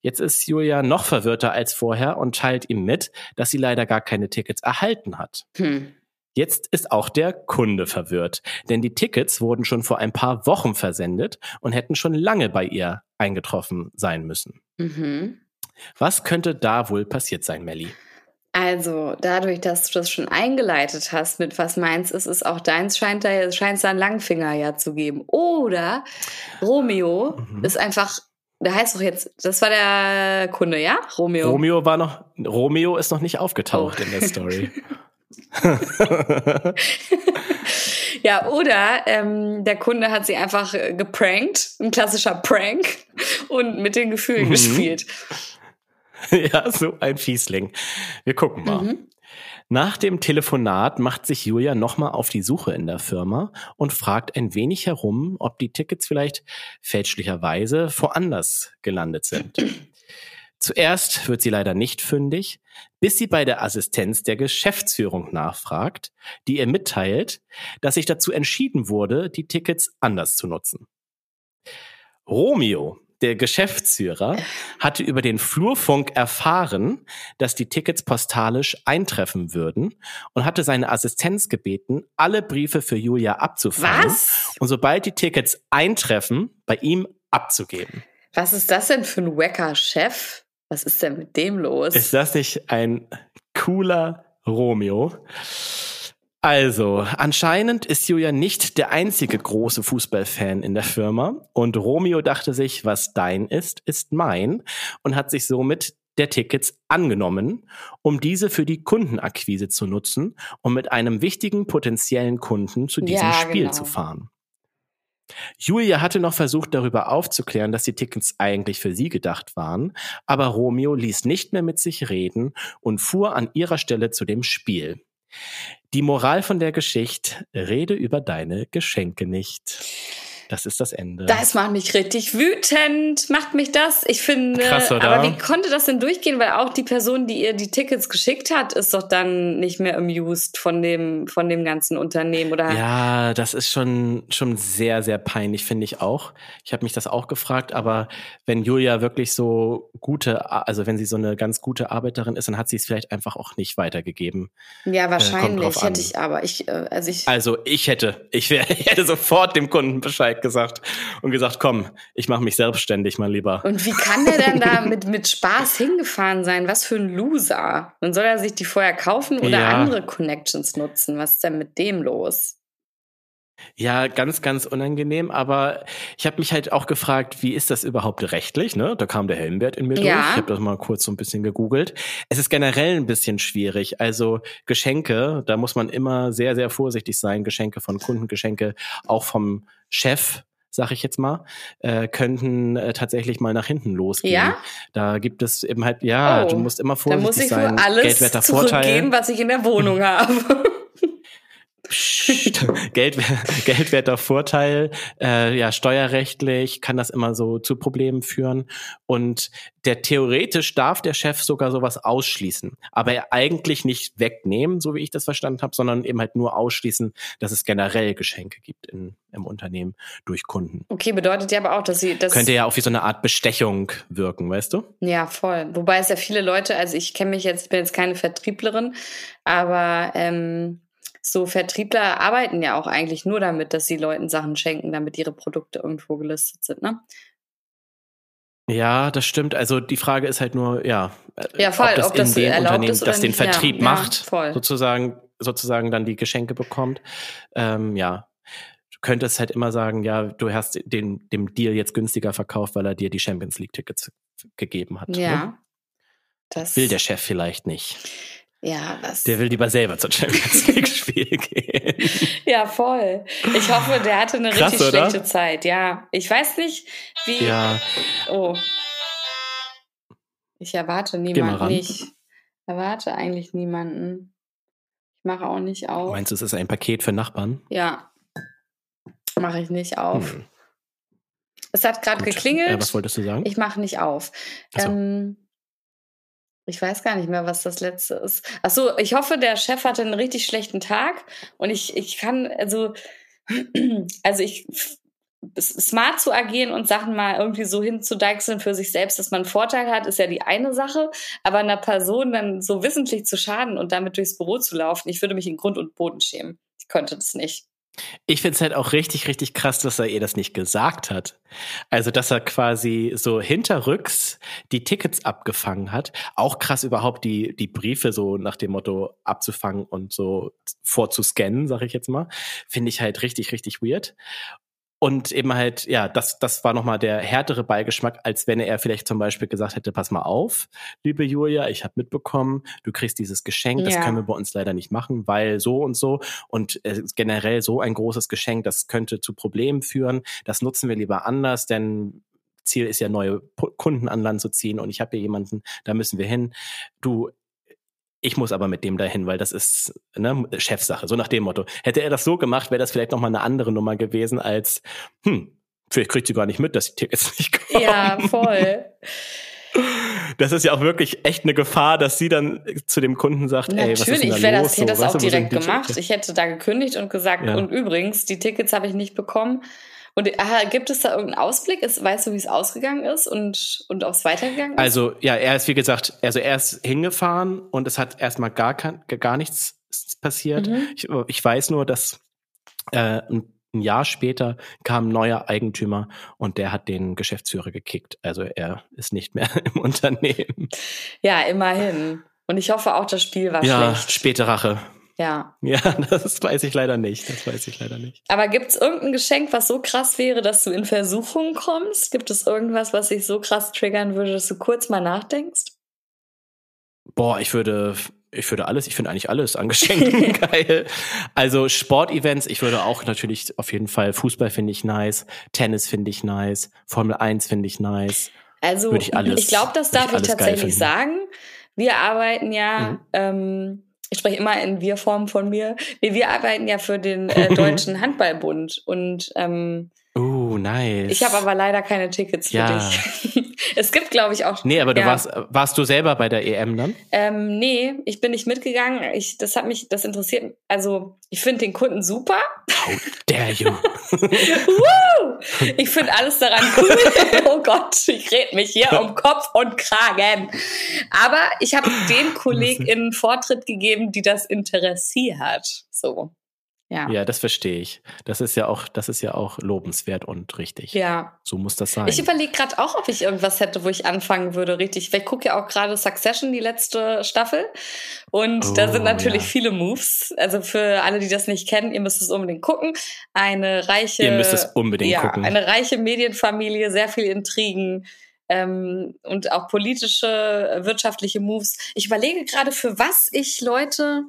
Jetzt ist Julia noch verwirrter als vorher und teilt ihm mit, dass sie leider gar keine Tickets erhalten hat. Hm. Jetzt ist auch der Kunde verwirrt, denn die Tickets wurden schon vor ein paar Wochen versendet und hätten schon lange bei ihr eingetroffen sein müssen. Mhm. Was könnte da wohl passiert sein, Melly? Also, dadurch, dass du das schon eingeleitet hast mit was meins ist, ist auch deins, scheint da, scheint es da einen Langfinger ja zu geben. Oder Romeo Mhm. ist einfach, der heißt doch jetzt, das war der Kunde, ja? Romeo. Romeo war noch, Romeo ist noch nicht aufgetaucht Oh. in der Story. Ja, oder ähm, der Kunde hat sie einfach äh, geprankt, ein klassischer Prank, und mit den Gefühlen Mhm. gespielt. ja, so ein Fiesling. Wir gucken mal. Mhm. Nach dem Telefonat macht sich Julia nochmal auf die Suche in der Firma und fragt ein wenig herum, ob die Tickets vielleicht fälschlicherweise woanders gelandet sind. Zuerst wird sie leider nicht fündig, bis sie bei der Assistenz der Geschäftsführung nachfragt, die ihr mitteilt, dass sich dazu entschieden wurde, die Tickets anders zu nutzen. Romeo, der Geschäftsführer, hatte über den Flurfunk erfahren, dass die Tickets postalisch eintreffen würden und hatte seine Assistenz gebeten, alle Briefe für Julia abzufangen Was? und sobald die Tickets eintreffen, bei ihm abzugeben. Was ist das denn für ein wacker Chef? Was ist denn mit dem los? Ist das nicht ein cooler Romeo? Also, anscheinend ist Julia nicht der einzige große Fußballfan in der Firma und Romeo dachte sich, was dein ist, ist mein und hat sich somit der Tickets angenommen, um diese für die Kundenakquise zu nutzen und mit einem wichtigen potenziellen Kunden zu diesem Ja, Spiel genau. zu fahren. Julia hatte noch versucht, darüber aufzuklären, dass die Tickets eigentlich für sie gedacht waren, aber Romeo ließ nicht mehr mit sich reden und fuhr an ihrer Stelle zu dem Spiel. Die Moral von der Geschichte, rede über deine Geschenke nicht. Das ist das Ende. Das macht mich richtig wütend, macht mich das. Ich finde, Krass, oder? aber wie konnte das denn durchgehen? Weil auch die Person, die ihr die Tickets geschickt hat, ist doch dann nicht mehr amused von dem, von dem ganzen Unternehmen, oder? Ja, das ist schon, schon sehr, sehr peinlich, finde ich auch. Ich habe mich das auch gefragt, aber wenn Julia wirklich so gute, also wenn sie so eine ganz gute Arbeiterin ist, dann hat sie es vielleicht einfach auch nicht weitergegeben. Ja, wahrscheinlich drauf an. hätte ich aber. Ich, äh, also ich, Also ich hätte, ich, wär, ich hätte sofort dem Kunden Bescheid gesagt und gesagt, komm, ich mache mich selbstständig, mein Lieber. und wie kann der denn da mit, mit Spaß hingefahren sein? Was für ein Loser. Dann soll er sich die vorher kaufen oder Ja. andere Connections nutzen? Was ist denn mit dem los? Ja, ganz, ganz unangenehm, aber ich habe mich halt auch gefragt, wie ist das überhaupt rechtlich? Ne? Da kam der Helmbert in mir Ja. durch. Ich habe das mal kurz so ein bisschen gegoogelt. Es ist generell ein bisschen schwierig. Also Geschenke, da muss man immer sehr, sehr vorsichtig sein. Geschenke von Kunden, Geschenke auch vom Chef, sag ich jetzt mal, äh, könnten äh, tatsächlich mal nach hinten losgehen. Ja? Da gibt es eben halt, ja, Oh, du musst immer Da muss vorsichtig ich sein. wohl alles zurückgeben, was ich in der Wohnung habe. Geld, geldwerter Vorteil, äh, ja, steuerrechtlich kann das immer so zu Problemen führen. Und der theoretisch darf der Chef sogar sowas ausschließen, aber er eigentlich nicht wegnehmen, so wie ich das verstanden habe, sondern eben halt nur ausschließen, dass es generell Geschenke gibt in, im Unternehmen durch Kunden. Okay, bedeutet ja aber auch, dass sie das. Könnte ja auch wie so eine Art Bestechung wirken, weißt du? Ja, voll. Wobei es ja viele Leute, also ich kenne mich jetzt, ich bin jetzt keine Vertrieblerin, aber ähm, so Vertriebler arbeiten ja auch eigentlich nur damit, dass sie Leuten Sachen schenken, damit ihre Produkte irgendwo gelistet sind, ne? Ja, das stimmt. Also die Frage ist halt nur, ja, äh, Ja, voll, ob das, ob das in dem Unternehmen, das den nicht. Ja, Vertrieb ja, macht, voll. sozusagen, sozusagen dann die Geschenke bekommt. Ähm, ja, du könntest halt immer sagen, ja, du hast den, dem Deal jetzt günstiger verkauft, weil er dir die Champions League Tickets gegeben hat. Ne? Ja. Das Will der Chef vielleicht nicht. Ja, was? Der will lieber selber zur Champions League Spiel gehen. Ja, voll. Ich hoffe, der hatte eine Krass, richtig oder? schlechte Zeit. Ja, ich weiß nicht, wie. Ja, Oh. Ich erwarte niemanden nicht. Erwarte eigentlich niemanden. Ich mache auch nicht auf. meinst du, es ist ein Paket für Nachbarn? Ja. Mache ich nicht auf. Hm, Es hat gerade geklingelt. Äh, was wolltest du sagen? ich mache nicht auf. Ähm, ich weiß gar nicht mehr, was das letzte ist. Ach so, ich hoffe, der Chef hatte einen richtig schlechten Tag und ich, ich kann, also, also ich, smart zu agieren und Sachen mal irgendwie so hinzudeichseln für sich selbst, dass man einen Vorteil hat, ist ja die eine Sache. Aber einer Person dann so wissentlich zu schaden und damit durchs Büro zu laufen, ich würde mich in Grund und Boden schämen. Ich könnte das nicht. Ich finde es halt auch richtig, richtig krass, dass er ihr das nicht gesagt hat. Also, dass er quasi so hinterrücks die Tickets abgefangen hat. Auch krass überhaupt die, die Briefe so nach dem Motto abzufangen und so vorzuscannen, sag ich jetzt mal. Finde ich halt richtig, richtig weird. Und eben halt, ja, das, das war nochmal der härtere Beigeschmack, als wenn er vielleicht zum Beispiel gesagt hätte, pass mal auf, liebe Julia, ich habe mitbekommen, du kriegst dieses Geschenk, das Ja. können wir bei uns leider nicht machen, weil so und so und äh, generell so ein großes Geschenk, das könnte zu Problemen führen, das nutzen wir lieber anders, denn Ziel ist ja, neue Kunden an Land zu ziehen und ich habe hier jemanden, da müssen wir hin. Du, ich muss aber mit dem dahin, weil das ist ne, Chefsache, so nach dem Motto. Hätte er das so gemacht, wäre das vielleicht nochmal eine andere Nummer gewesen als, hm, vielleicht kriegt sie gar nicht mit, dass die Tickets nicht kommen. Ja, voll. Das ist ja auch wirklich echt eine Gefahr, dass sie dann zu dem Kunden sagt, ey, was ist denn Natürlich, da ich wäre los? das, hätte das weißt auch du, direkt gemacht. Ich hätte da gekündigt und gesagt, Ja. und übrigens, die Tickets habe ich nicht bekommen. Und aha, gibt es da irgendeinen Ausblick? Ist, weißt du, wie es ausgegangen ist und, und ob es weitergegangen ist? Also, ja, er ist, wie gesagt, also er ist hingefahren und es hat erstmal gar, kein, gar nichts passiert. Mhm. Ich, ich weiß nur, dass äh, ein ein Jahr später kam ein neuer Eigentümer und der hat den Geschäftsführer gekickt. Also er ist nicht mehr im Unternehmen. Ja, immerhin. Und ich hoffe auch, das Spiel war ja, schlecht. späte Rache. Ja. Ja, das weiß ich leider nicht. Das weiß ich leider nicht. Aber gibt es irgendein Geschenk, was so krass wäre, dass du in Versuchung kommst? Gibt es irgendwas, was dich so krass triggern würde, dass du kurz mal nachdenkst? Boah, ich würde, ich würde alles, ich finde eigentlich alles an Geschenken geil. Also Sportevents, ich würde auch natürlich auf jeden Fall Fußball finde ich nice, Tennis finde ich nice, Formel 1 finde ich nice. Also Würde ich alles- ich glaube, das darf ich ich tatsächlich sagen. Wir arbeiten ja, Mhm. ähm, ich spreche immer in Wir-Form von mir. Nee, wir arbeiten ja für den äh, Deutschen Handballbund und ähm, Oh, nice. ich habe aber leider keine Tickets für Ja. dich. es gibt, glaube ich, auch. Nee, aber du ja. warst, warst du selber bei der EM dann? Ähm, nee, ich bin nicht mitgegangen. Ich, das hat mich, das interessiert. Also ich finde den Kunden super. How dare you? Woo! Ich finde alles daran cool. oh Gott, ich red mich hier um Kopf und Kragen. Aber ich habe den KollegInnen Vortritt gegeben, die das interessiert. So. Ja. ja, das verstehe ich. Das ist ja auch, das ist ja auch lobenswert und richtig. Ja. So muss das sein. Ich überlege gerade auch, ob ich irgendwas hätte, wo ich anfangen würde, richtig. Weil ich gucke ja auch gerade Succession, die letzte Staffel. Und da Oh, sind natürlich ja. viele Moves. Also für alle, die das nicht kennen, ihr müsst es unbedingt gucken. Eine reiche, Ihr müsst es unbedingt ja, gucken. eine reiche Medienfamilie, sehr viel Intrigen. Ähm, und auch politische, wirtschaftliche Moves. Ich überlege gerade, für was ich Leute,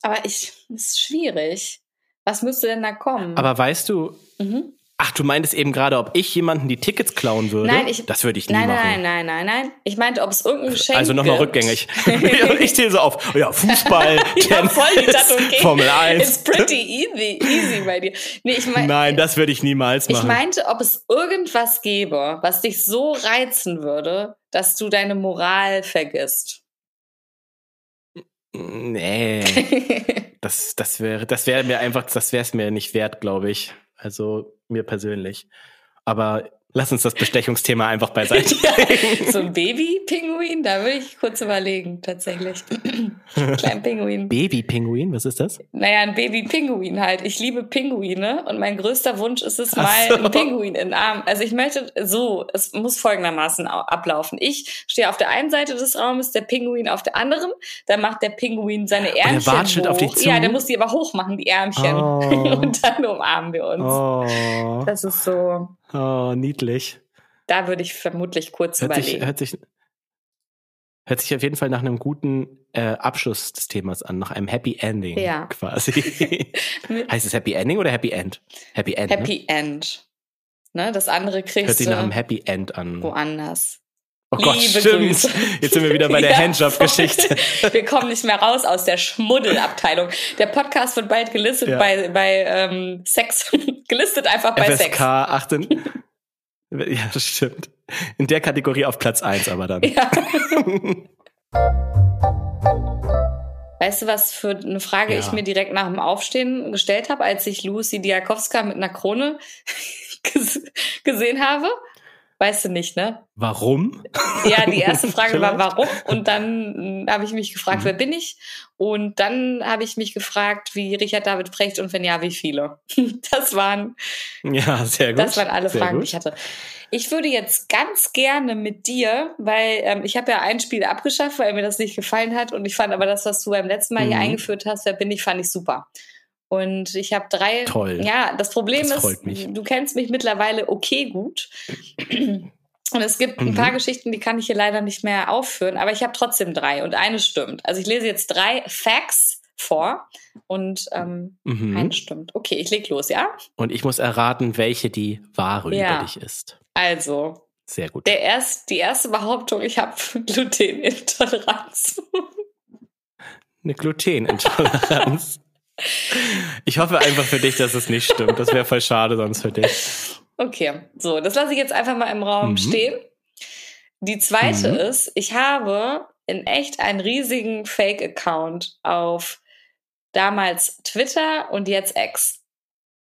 aber ich, ist schwierig. Was müsste denn da kommen? aber weißt du, mhm. ach, du meintest eben gerade, ob ich jemanden die Tickets klauen würde? Nein, ich- das würde ich nie Nein, machen. nein, nein, nein, nein. Ich meinte, ob es irgendein Geschenk Also nochmal rückgängig. ich zähle so auf. Ja, Fußball, Ja, Tennis, voll die okay. Formel It's 1. pretty easy, easy bei dir. Nee, ich mein, Nein, das würde ich niemals ich machen. meinte, ob es irgendwas gäbe, was dich so reizen würde, dass du deine Moral vergisst. nee, das, das wäre, das wäre mir einfach, das wäre es mir nicht wert, glaube ich. Also mir persönlich. Aber lass uns das Bestechungsthema einfach beiseite. so ein Baby-Pinguin, da würde ich kurz überlegen, tatsächlich. Kleinen Pinguin. Baby-Pinguin, was ist das? Naja, ein Baby-Pinguin halt. Ich liebe Pinguine und mein größter Wunsch ist es Ach mal, so. einen Pinguin in den Arm. Also ich möchte so, es muss folgendermaßen au- ablaufen. Ich stehe auf der einen Seite des Raumes, der Pinguin auf der anderen. Dann macht der Pinguin seine Ärmchen watschelt hoch. auf dich zu? Ja, der muss die aber hoch machen, die Ärmchen. Oh. Und dann umarmen wir uns. Oh, Das ist so, oh niedlich. da würde ich vermutlich kurz Hört sich, überlegen. hört, sich, hört sich auf jeden Fall nach einem guten äh, Abschluss des Themas an, nach einem Happy Ending Ja. quasi. Heißt es Happy Ending oder Happy End? Happy End. Ne? Happy End. Ne, das andere kriegst Hört sich nach einem du Happy End an. woanders. Oh Gott, Liebe stimmt. Grüße. Jetzt sind wir wieder bei der Ja, Handjob-Geschichte. Wir kommen nicht mehr raus aus der Schmuddelabteilung. Der Podcast wird bald gelistet Ja. bei, bei ähm, Sex. gelistet einfach bei FSK Sex. 18. Ja, das stimmt. In der Kategorie auf Platz 1 aber dann. Ja. Weißt du, was für eine Frage ich mir direkt nach dem Aufstehen gestellt habe, als ich Lucy Diakowska mit einer Krone ges- gesehen habe? Weißt du nicht, ne? Warum? Ja, die erste Frage war, warum? Und dann äh, habe ich mich gefragt, Mhm. wer bin ich? Und dann habe ich mich gefragt, wie Richard David Precht und wenn ja, wie viele? Das waren, Ja, sehr gut. das waren alle sehr Fragen, die gut. ich hatte. Ich würde jetzt ganz gerne mit dir, weil ähm, ich habe ja ein Spiel abgeschafft, weil mir das nicht gefallen hat. Und ich fand aber das, was du beim letzten Mal hier Mhm. eingeführt hast, wer bin ich, fand ich super. Und ich habe drei. Toll. Ja, das Problem Das ist, du kennst mich mittlerweile okay gut. Und es gibt ein Mhm. paar Geschichten, die kann ich hier leider nicht mehr aufführen, aber ich habe trotzdem drei und eine stimmt. Also ich lese jetzt drei Facts vor und ähm, Mhm. eine stimmt. Okay, ich leg los, ja? Und ich muss erraten, welche die wahre Ja. über dich ist. Also, Sehr gut. der erst, die erste Behauptung, ich habe Glutenintoleranz. Eine Glutenintoleranz. Ich hoffe einfach für dich, dass es nicht stimmt. Das wäre voll schade sonst für dich. Okay, so, das lasse ich jetzt einfach mal im Raum Mhm. stehen. Die zweite Mhm. ist, ich habe in echt einen riesigen Fake-Account auf damals Twitter und jetzt X.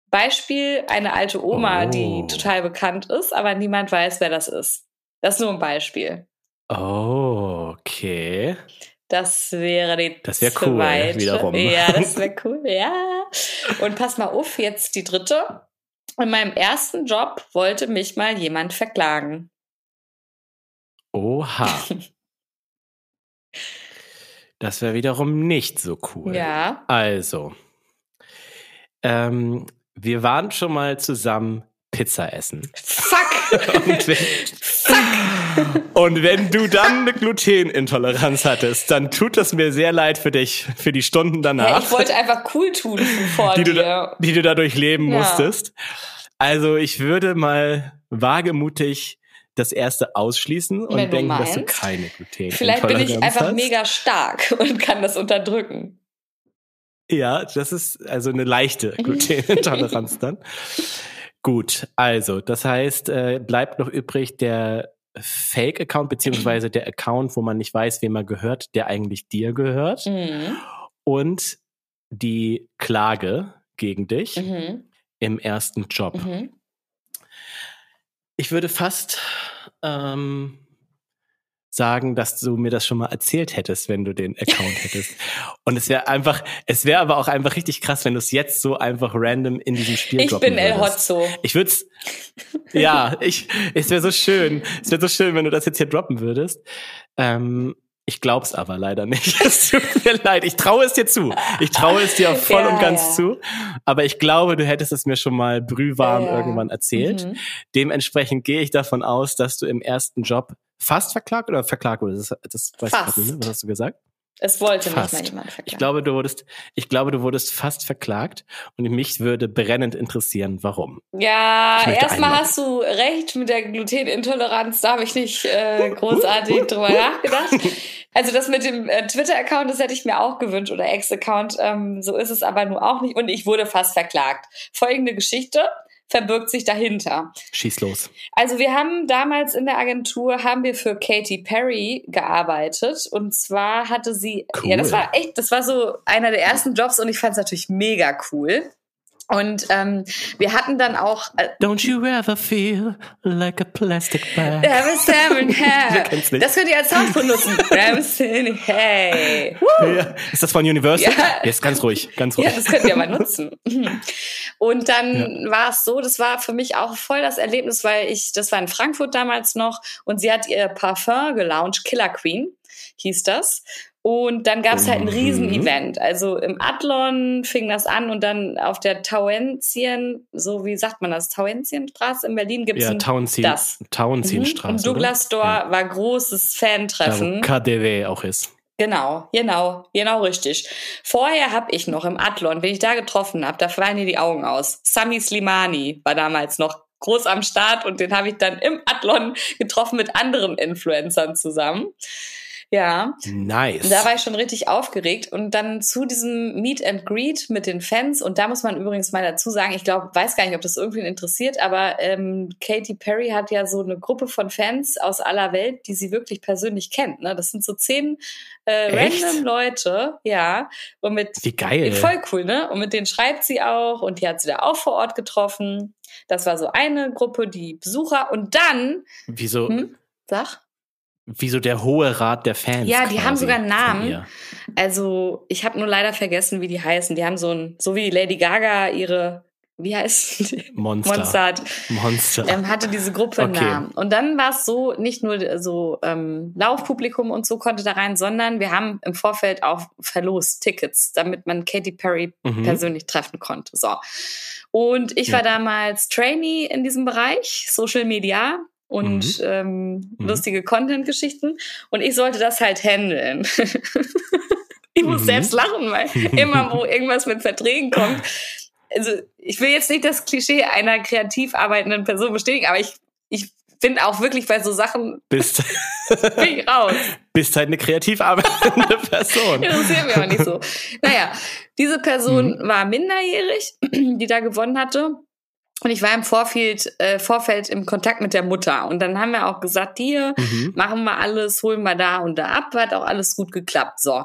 Beispiel eine alte Oma, Oh. die total bekannt ist, aber niemand weiß, wer das ist. Das ist nur ein Beispiel. Oh, okay. Das wäre die Das wäre cool, zweite. wiederum. Ja, das wäre cool, ja. Und pass mal auf, jetzt die dritte. In meinem ersten Job wollte mich mal jemand verklagen. Oha. Das wäre wiederum nicht so cool. Ja. Also, ähm, wir waren schon mal zusammen Pizza essen. Fuck! Wenn, und wenn du dann eine Glutenintoleranz hattest, dann tut es mir sehr leid für dich, für die Stunden Ja, danach, ich wollte einfach cool tun vor die, du dir. da, die du da durchleben Ja. musstest. Also ich würde mal wagemutig das erste ausschließen und Wenn du denken, dass du keine Glutenintoleranz Vielleicht bin ich einfach hast. mega stark und kann das unterdrücken. Ja, das ist also eine leichte Glutenintoleranz dann. Gut, also das heißt, äh, bleibt noch übrig der Fake-Account beziehungsweise der Account, wo man nicht weiß, wem er gehört, der eigentlich dir gehört Mhm. und die Klage gegen dich Mhm. im ersten Job. Mhm. Ich würde fast ähm, sagen, dass du mir das schon mal erzählt hättest, wenn du den Account hättest. Und es wäre einfach, es wäre aber auch einfach richtig krass, wenn du es jetzt so einfach random in diesem Spiel Ich droppen bin El. Hotzo. Ich würde es, ja, ich, es wäre so schön, es wäre so schön, wenn du das jetzt hier droppen würdest. Ähm, ich glaub's aber leider nicht. Es tut mir leid. Ich traue es dir zu. Ich traue es dir voll Ja, und ganz ja. zu. Aber ich glaube, du hättest es mir schon mal brühwarm Ja, irgendwann erzählt. Mhm. Dementsprechend gehe ich davon aus, dass du im ersten Job fast verklagt oder verklagt wurdest. Das, das weiß ich Fast. grad nicht. Was hast du gesagt? Es wollte Fast. mich mal jemand verklagen. Ich glaube, du wurdest, ich glaube, du wurdest fast verklagt und mich würde brennend interessieren, warum. Ja, erstmal hast du recht mit der Glutenintoleranz. Da habe ich nicht äh, großartig drüber nachgedacht. Also das mit dem äh, Twitter-Account, das hätte ich mir auch gewünscht oder Ex-Account. Ähm, so ist es aber nur auch nicht. Und ich wurde fast verklagt. Folgende Geschichte verbirgt sich dahinter. Schieß los. Also wir haben damals in der Agentur haben wir für Katy Perry gearbeitet und zwar hatte sie Cool. ja das war echt das war so einer der ersten Jobs und ich fand es natürlich mega cool und ähm, wir hatten dann auch äh, Don't you ever feel like a plastic bag? Salmon Wer Hair. Das könnt ihr als Sound benutzen. Salmon Hey. Ja. Ist das von Universal? Ja. Jetzt ganz ruhig, ganz ruhig. Ja, das könnt ihr mal nutzen. Und dann war es so, das war für mich auch voll das Erlebnis, weil ich, das war in Frankfurt damals noch und sie hat ihr Parfum gelauncht, Killer Queen hieß das. Und dann gab es halt ein Mhm. Riesen-Event. Also im Adlon fing das an und dann auf der Tauentien, so wie sagt man das, Tauentienstraße in Berlin gibt es ja, ein Tauenziehen, das. Tauentzienstraße. Im Douglas Store oder? war großes Ja. Da, Fan-Treffen. wo KDW auch ist. Genau, genau, genau richtig. Vorher habe ich noch im Adlon, wen ich da getroffen habe, da fallen dir die Augen aus. Sami Slimani war damals noch groß am Start und den habe ich dann im Adlon getroffen mit anderen Influencern zusammen. Ja, Nice. da war ich schon richtig aufgeregt und dann zu diesem Meet and Greet mit den Fans und da muss man übrigens mal dazu sagen, ich glaube, weiß gar nicht, ob das irgendwen interessiert, aber ähm, Katy Perry hat ja so eine Gruppe von Fans aus aller Welt, die sie wirklich persönlich kennt. Ne? Das sind so zehn äh, Echt? random Leute, ja, und mit Wie geil. voll cool, ne? Und mit denen schreibt sie auch und die hat sie da auch vor Ort getroffen. Das war so eine Gruppe, die Besucher und dann, Wieso, hm, sag. Wieso der hohe Rat der Fans? Ja, die haben sogar Namen. Also, ich habe nur leider vergessen, wie die heißen. Die haben so ein, so wie Lady Gaga ihre, wie heißt die? Monster. Monster hat, Monster. ähm, hatte diese Gruppe einen Okay. Namen. Und dann war es so, nicht nur so ähm, Laufpublikum und so konnte da rein, sondern wir haben im Vorfeld auch verlost Tickets, damit man Katy Perry Mhm. persönlich treffen konnte. So. Und ich war Ja. damals Trainee in diesem Bereich, Social Media und ähm, Mhm. lustige Content-Geschichten. Und ich sollte das halt handeln. ich muss Mhm. selbst lachen, weil immer, wo irgendwas mit Verträgen kommt. Also, ich will jetzt nicht das Klischee einer kreativ arbeitenden Person bestätigen, aber ich, ich bin auch wirklich bei so Sachen Bist, bin ich raus. bist halt eine kreativ arbeitende Person. Interessiert mich aber nicht so. Naja, diese Person Mhm. war minderjährig, die da gewonnen hatte. Und ich war im Vorfeld, äh, Vorfeld im Kontakt mit der Mutter. Und dann haben wir auch gesagt, hier, Mhm. machen wir alles, holen wir da und da ab. Hat auch alles gut geklappt. So.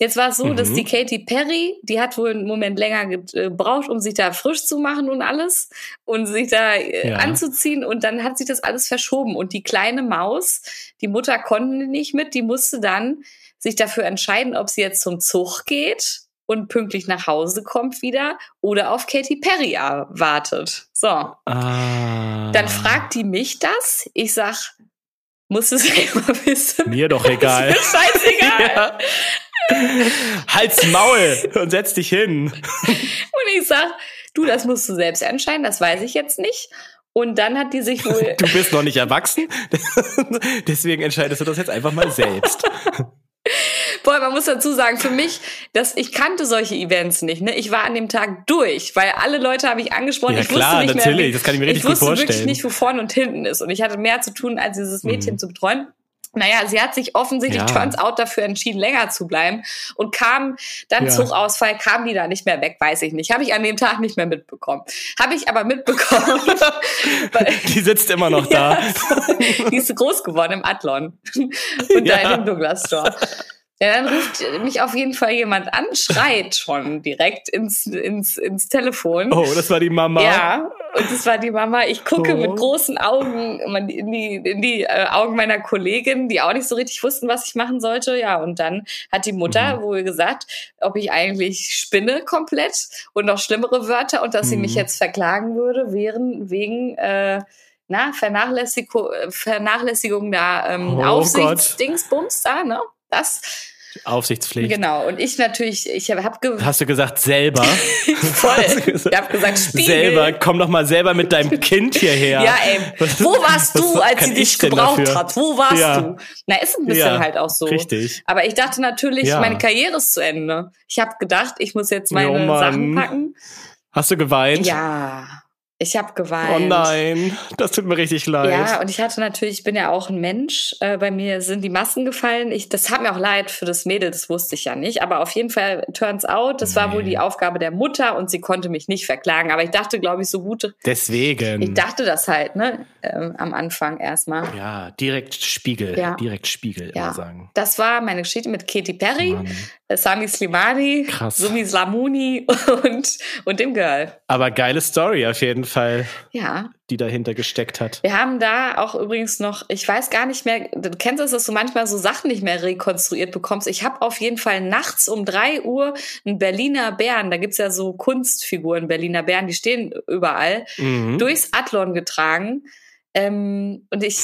Jetzt war es so, dass Mhm. die Katy Perry, die hat wohl einen Moment länger ge- gebraucht, um sich da frisch zu machen und alles und sich da äh, Ja. anzuziehen. Und dann hat sich das alles verschoben. Und die kleine Maus, die Mutter konnte nicht mit, die musste dann sich dafür entscheiden, ob sie jetzt zum Zug geht und pünktlich nach Hause kommt wieder oder auf Katy Perry wartet. So. Ah. Dann fragt die mich das. Ich sag, muss es selber wissen. Mir doch egal. Ist mir scheißegal. Ja. Halt's Maul und setz dich hin. Und ich sag, du, das musst du selbst entscheiden, das weiß ich jetzt nicht. Und dann hat die sich wohl. Du bist noch nicht erwachsen, deswegen entscheidest du das jetzt einfach mal selbst. Boah, man muss dazu sagen, für mich, dass ich kannte solche Events nicht. Ne? Ich war an dem Tag durch, weil alle Leute habe ich angesprochen. Ja, ich klar, wusste nicht natürlich, mehr, das kann ich mir richtig ich wusste gut vorstellen. wirklich nicht, wo vorne und hinten ist. Und ich hatte mehr zu tun, als dieses Mädchen Mhm. zu betreuen. Naja, sie hat sich offensichtlich Ja. turns out dafür entschieden, länger zu bleiben und kam dann Ja. Zugausfall, kam die da nicht mehr weg, weiß ich nicht. Habe ich an dem Tag nicht mehr mitbekommen. Habe ich aber mitbekommen. Die sitzt immer noch da. die ist groß geworden im Adlon und da Ja. in dem Douglas Store. Ja, dann ruft mich auf jeden Fall jemand an, schreit schon direkt ins, ins, ins Telefon. Oh, das war die Mama. Ja, und das war die Mama. Ich gucke Oh. mit großen Augen in die, in die äh, Augen meiner Kollegin, die auch nicht so richtig wussten, was ich machen sollte. Ja, und dann hat die Mutter Mhm. wohl gesagt, ob ich eigentlich spinne komplett und noch schlimmere Wörter und dass sie Mhm. mich jetzt verklagen würde wegen, wegen äh, na, Vernachlässigung, Vernachlässigung der ähm, Oh Aufsichtsdingsbums da, ne? Das, Aufsichtspflicht. genau. Und ich natürlich, ich habe ge Hast du gesagt selber? voll, du ich habe gesagt, Spiegel. Selber, komm doch mal selber mit deinem Kind hierher. Ja, ey. Wo warst du, als sie ich dich gebraucht dafür? hat? Wo warst Ja. du? Na, ist ein bisschen Ja, halt auch so. Richtig. Aber ich dachte natürlich, Ja. meine Karriere ist zu Ende. Ich habe gedacht, ich muss jetzt meine Mann. Sachen packen. Hast du geweint? Ja, ich habe geweint. Oh nein, das tut mir richtig leid. Ja, und ich hatte natürlich, ich bin ja auch ein Mensch. Äh, bei mir sind die Masken gefallen. Ich, das hat mir auch leid für das Mädel, das wusste ich ja nicht. Aber auf jeden Fall, turns out, das war wohl die Aufgabe der Mutter und sie konnte mich nicht verklagen. Aber ich dachte, glaube ich, so gut. Deswegen. Ich dachte das halt, ne? Ähm, am Anfang erstmal. ja, direkt Spiegel. Ja. Direkt Spiegel, Ja. immer sagen. Das war meine Geschichte mit Katy Perry, Mann. äh, Sami Slimani, Krass. Sumi Slamuni und, und dem Girl. Aber geile Story auf jeden Fall, Ja. die dahinter gesteckt hat. Wir haben da auch übrigens noch, ich weiß gar nicht mehr, du kennst es, dass du manchmal so Sachen nicht mehr rekonstruiert bekommst. Ich habe auf jeden Fall nachts um drei Uhr einen Berliner Bären, da gibt's ja so Kunstfiguren, Berliner Bären, die stehen überall, Mhm. durchs Athlon getragen. Ähm, und ich,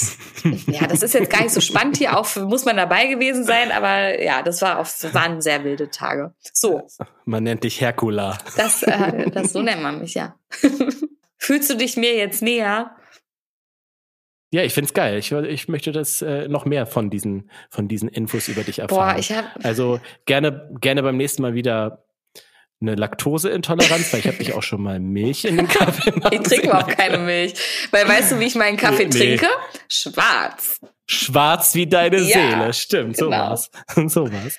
ja, das ist jetzt gar nicht so spannend hier, auch muss man dabei gewesen sein, aber ja, das war auf, waren sehr wilde Tage. So, Man nennt dich Herkula. das, äh, das so nennt man mich, ja. Fühlst du dich mir jetzt näher? Ja, ich find's geil. Ich, ich möchte das äh, noch mehr von diesen, von diesen Infos über dich erfahren. Boah, ich habe also gerne, gerne beim nächsten Mal wieder eine Laktoseintoleranz, weil ich habe dich auch schon mal Milch in den Kaffee machen Ich trinke überhaupt keine Milch. Weil weißt du, wie ich meinen Kaffee Nee. trinke? Schwarz. Schwarz wie deine Ja, Seele. Stimmt, so genau. war's. so war's.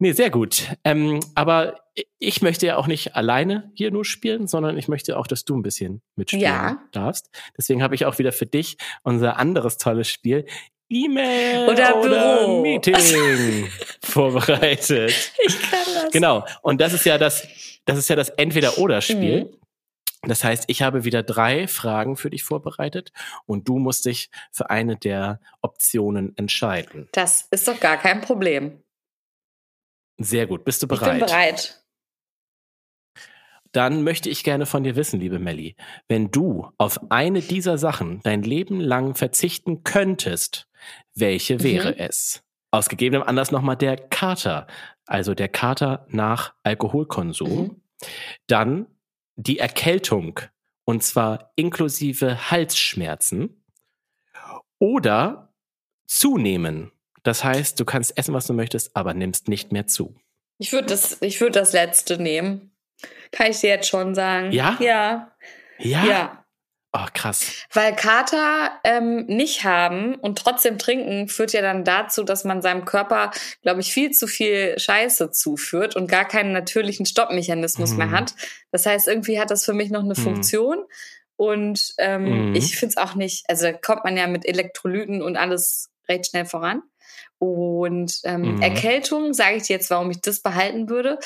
Nee, sehr gut. Ähm, aber ich möchte ja auch nicht alleine hier nur spielen, sondern ich möchte auch, dass du ein bisschen mitspielen Ja. darfst. Deswegen habe ich auch wieder für dich unser anderes tolles Spiel E-Mail Oder Büro. Meeting vorbereitet. Ich kann das. Genau. Und das ist ja das, das ist ja das Entweder-Oder-Spiel. Mhm. Das heißt, ich habe wieder drei Fragen für dich vorbereitet und du musst dich für eine der Optionen entscheiden. Das ist doch gar kein Problem. Sehr gut. Bist du Ich bereit? bin bereit. Dann möchte ich gerne von dir wissen, liebe Melli, wenn du auf eine dieser Sachen dein Leben lang verzichten könntest, welche wäre Mhm. es? Aus gegebenem Anlass nochmal der Kater, also der Kater nach Alkoholkonsum. Mhm. Dann die Erkältung, und zwar inklusive Halsschmerzen. Oder zunehmen. Das heißt, du kannst essen, was du möchtest, aber nimmst nicht mehr zu. Ich würde das, ich würde das letzte nehmen. Kann ich dir jetzt schon sagen. Ja? Ja. Ja? Ja. Oh, krass. Weil Kater ähm, nicht haben und trotzdem trinken, führt ja dann dazu, dass man seinem Körper, glaube ich, viel zu viel Scheiße zuführt und gar keinen natürlichen Stoppmechanismus Mhm. mehr hat. Das heißt, irgendwie hat das für mich noch eine Mhm. Funktion. Und ähm, Mhm. ich finde es auch nicht, also kommt man ja mit Elektrolyten und alles recht schnell voran. Und ähm, Mhm. Erkältung, sage ich dir jetzt, warum ich das behalten würde.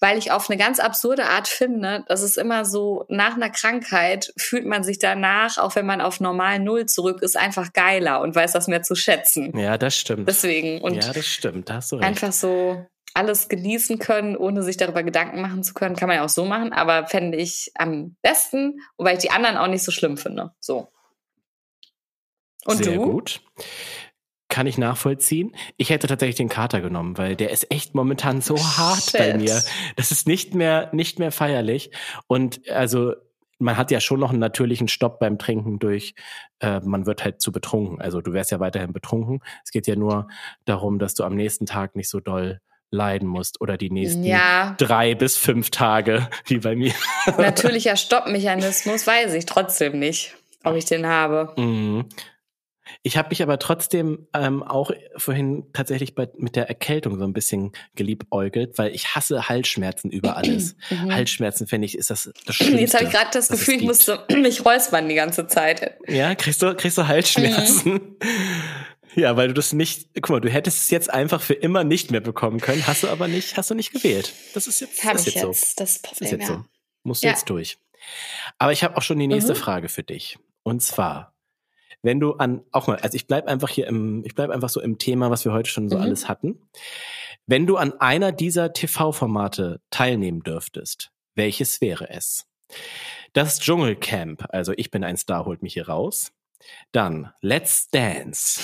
Weil ich auf eine ganz absurde Art finde, dass es immer so, nach einer Krankheit fühlt man sich danach, auch wenn man auf normal Null zurück ist, einfach geiler und weiß das mehr zu schätzen. Ja, das stimmt. Deswegen. Und ja, das stimmt. Da hast du recht. einfach so alles genießen können, ohne sich darüber Gedanken machen zu können. Kann man ja auch so machen, aber fände ich am besten, weil ich die anderen auch nicht so schlimm finde. So. Und Sehr du? gut. Kann ich nachvollziehen. Ich hätte tatsächlich den Kater genommen, weil der ist echt momentan so hart bei mir. Das ist nicht mehr, nicht mehr feierlich. Und also, man hat ja schon noch einen natürlichen Stopp beim Trinken durch, äh, man wird halt zu betrunken. Also du wärst ja weiterhin betrunken. Es geht ja nur darum, dass du am nächsten Tag nicht so doll leiden musst oder die nächsten Ja, drei bis fünf Tage, wie bei mir. natürlicher Stoppmechanismus weiß ich trotzdem nicht, ob ich den habe. Mhm. Ich habe mich aber trotzdem ähm, auch vorhin tatsächlich bei, mit der Erkältung so ein bisschen geliebäugelt, weil ich hasse Halsschmerzen über alles. Mhm. Halsschmerzen finde ich ist das das Schlimmste. Jetzt habe ich gerade das Gefühl, ich gibt. musste mich räuspern die ganze Zeit. Ja, kriegst du kriegst du Halsschmerzen? Mhm. Ja, weil du das nicht. Guck mal, du hättest es jetzt einfach für immer nicht mehr bekommen können, hast du aber nicht, hast du nicht gewählt. Das ist jetzt, Habe ist ich jetzt, jetzt, so. das Das ist Problem, jetzt ja. so. Musst du Ja. jetzt durch. Aber ich habe auch schon die nächste Mhm. Frage für dich. Und zwar, wenn du an, auch mal, also ich bleib einfach hier im, ich bleib einfach so im Thema, was wir heute schon so Mhm. alles hatten. Wenn du an einer dieser TV-Formate teilnehmen dürftest, welches wäre es? Das Dschungelcamp, also ich bin ein Star, holt mich hier raus. Dann Let's Dance.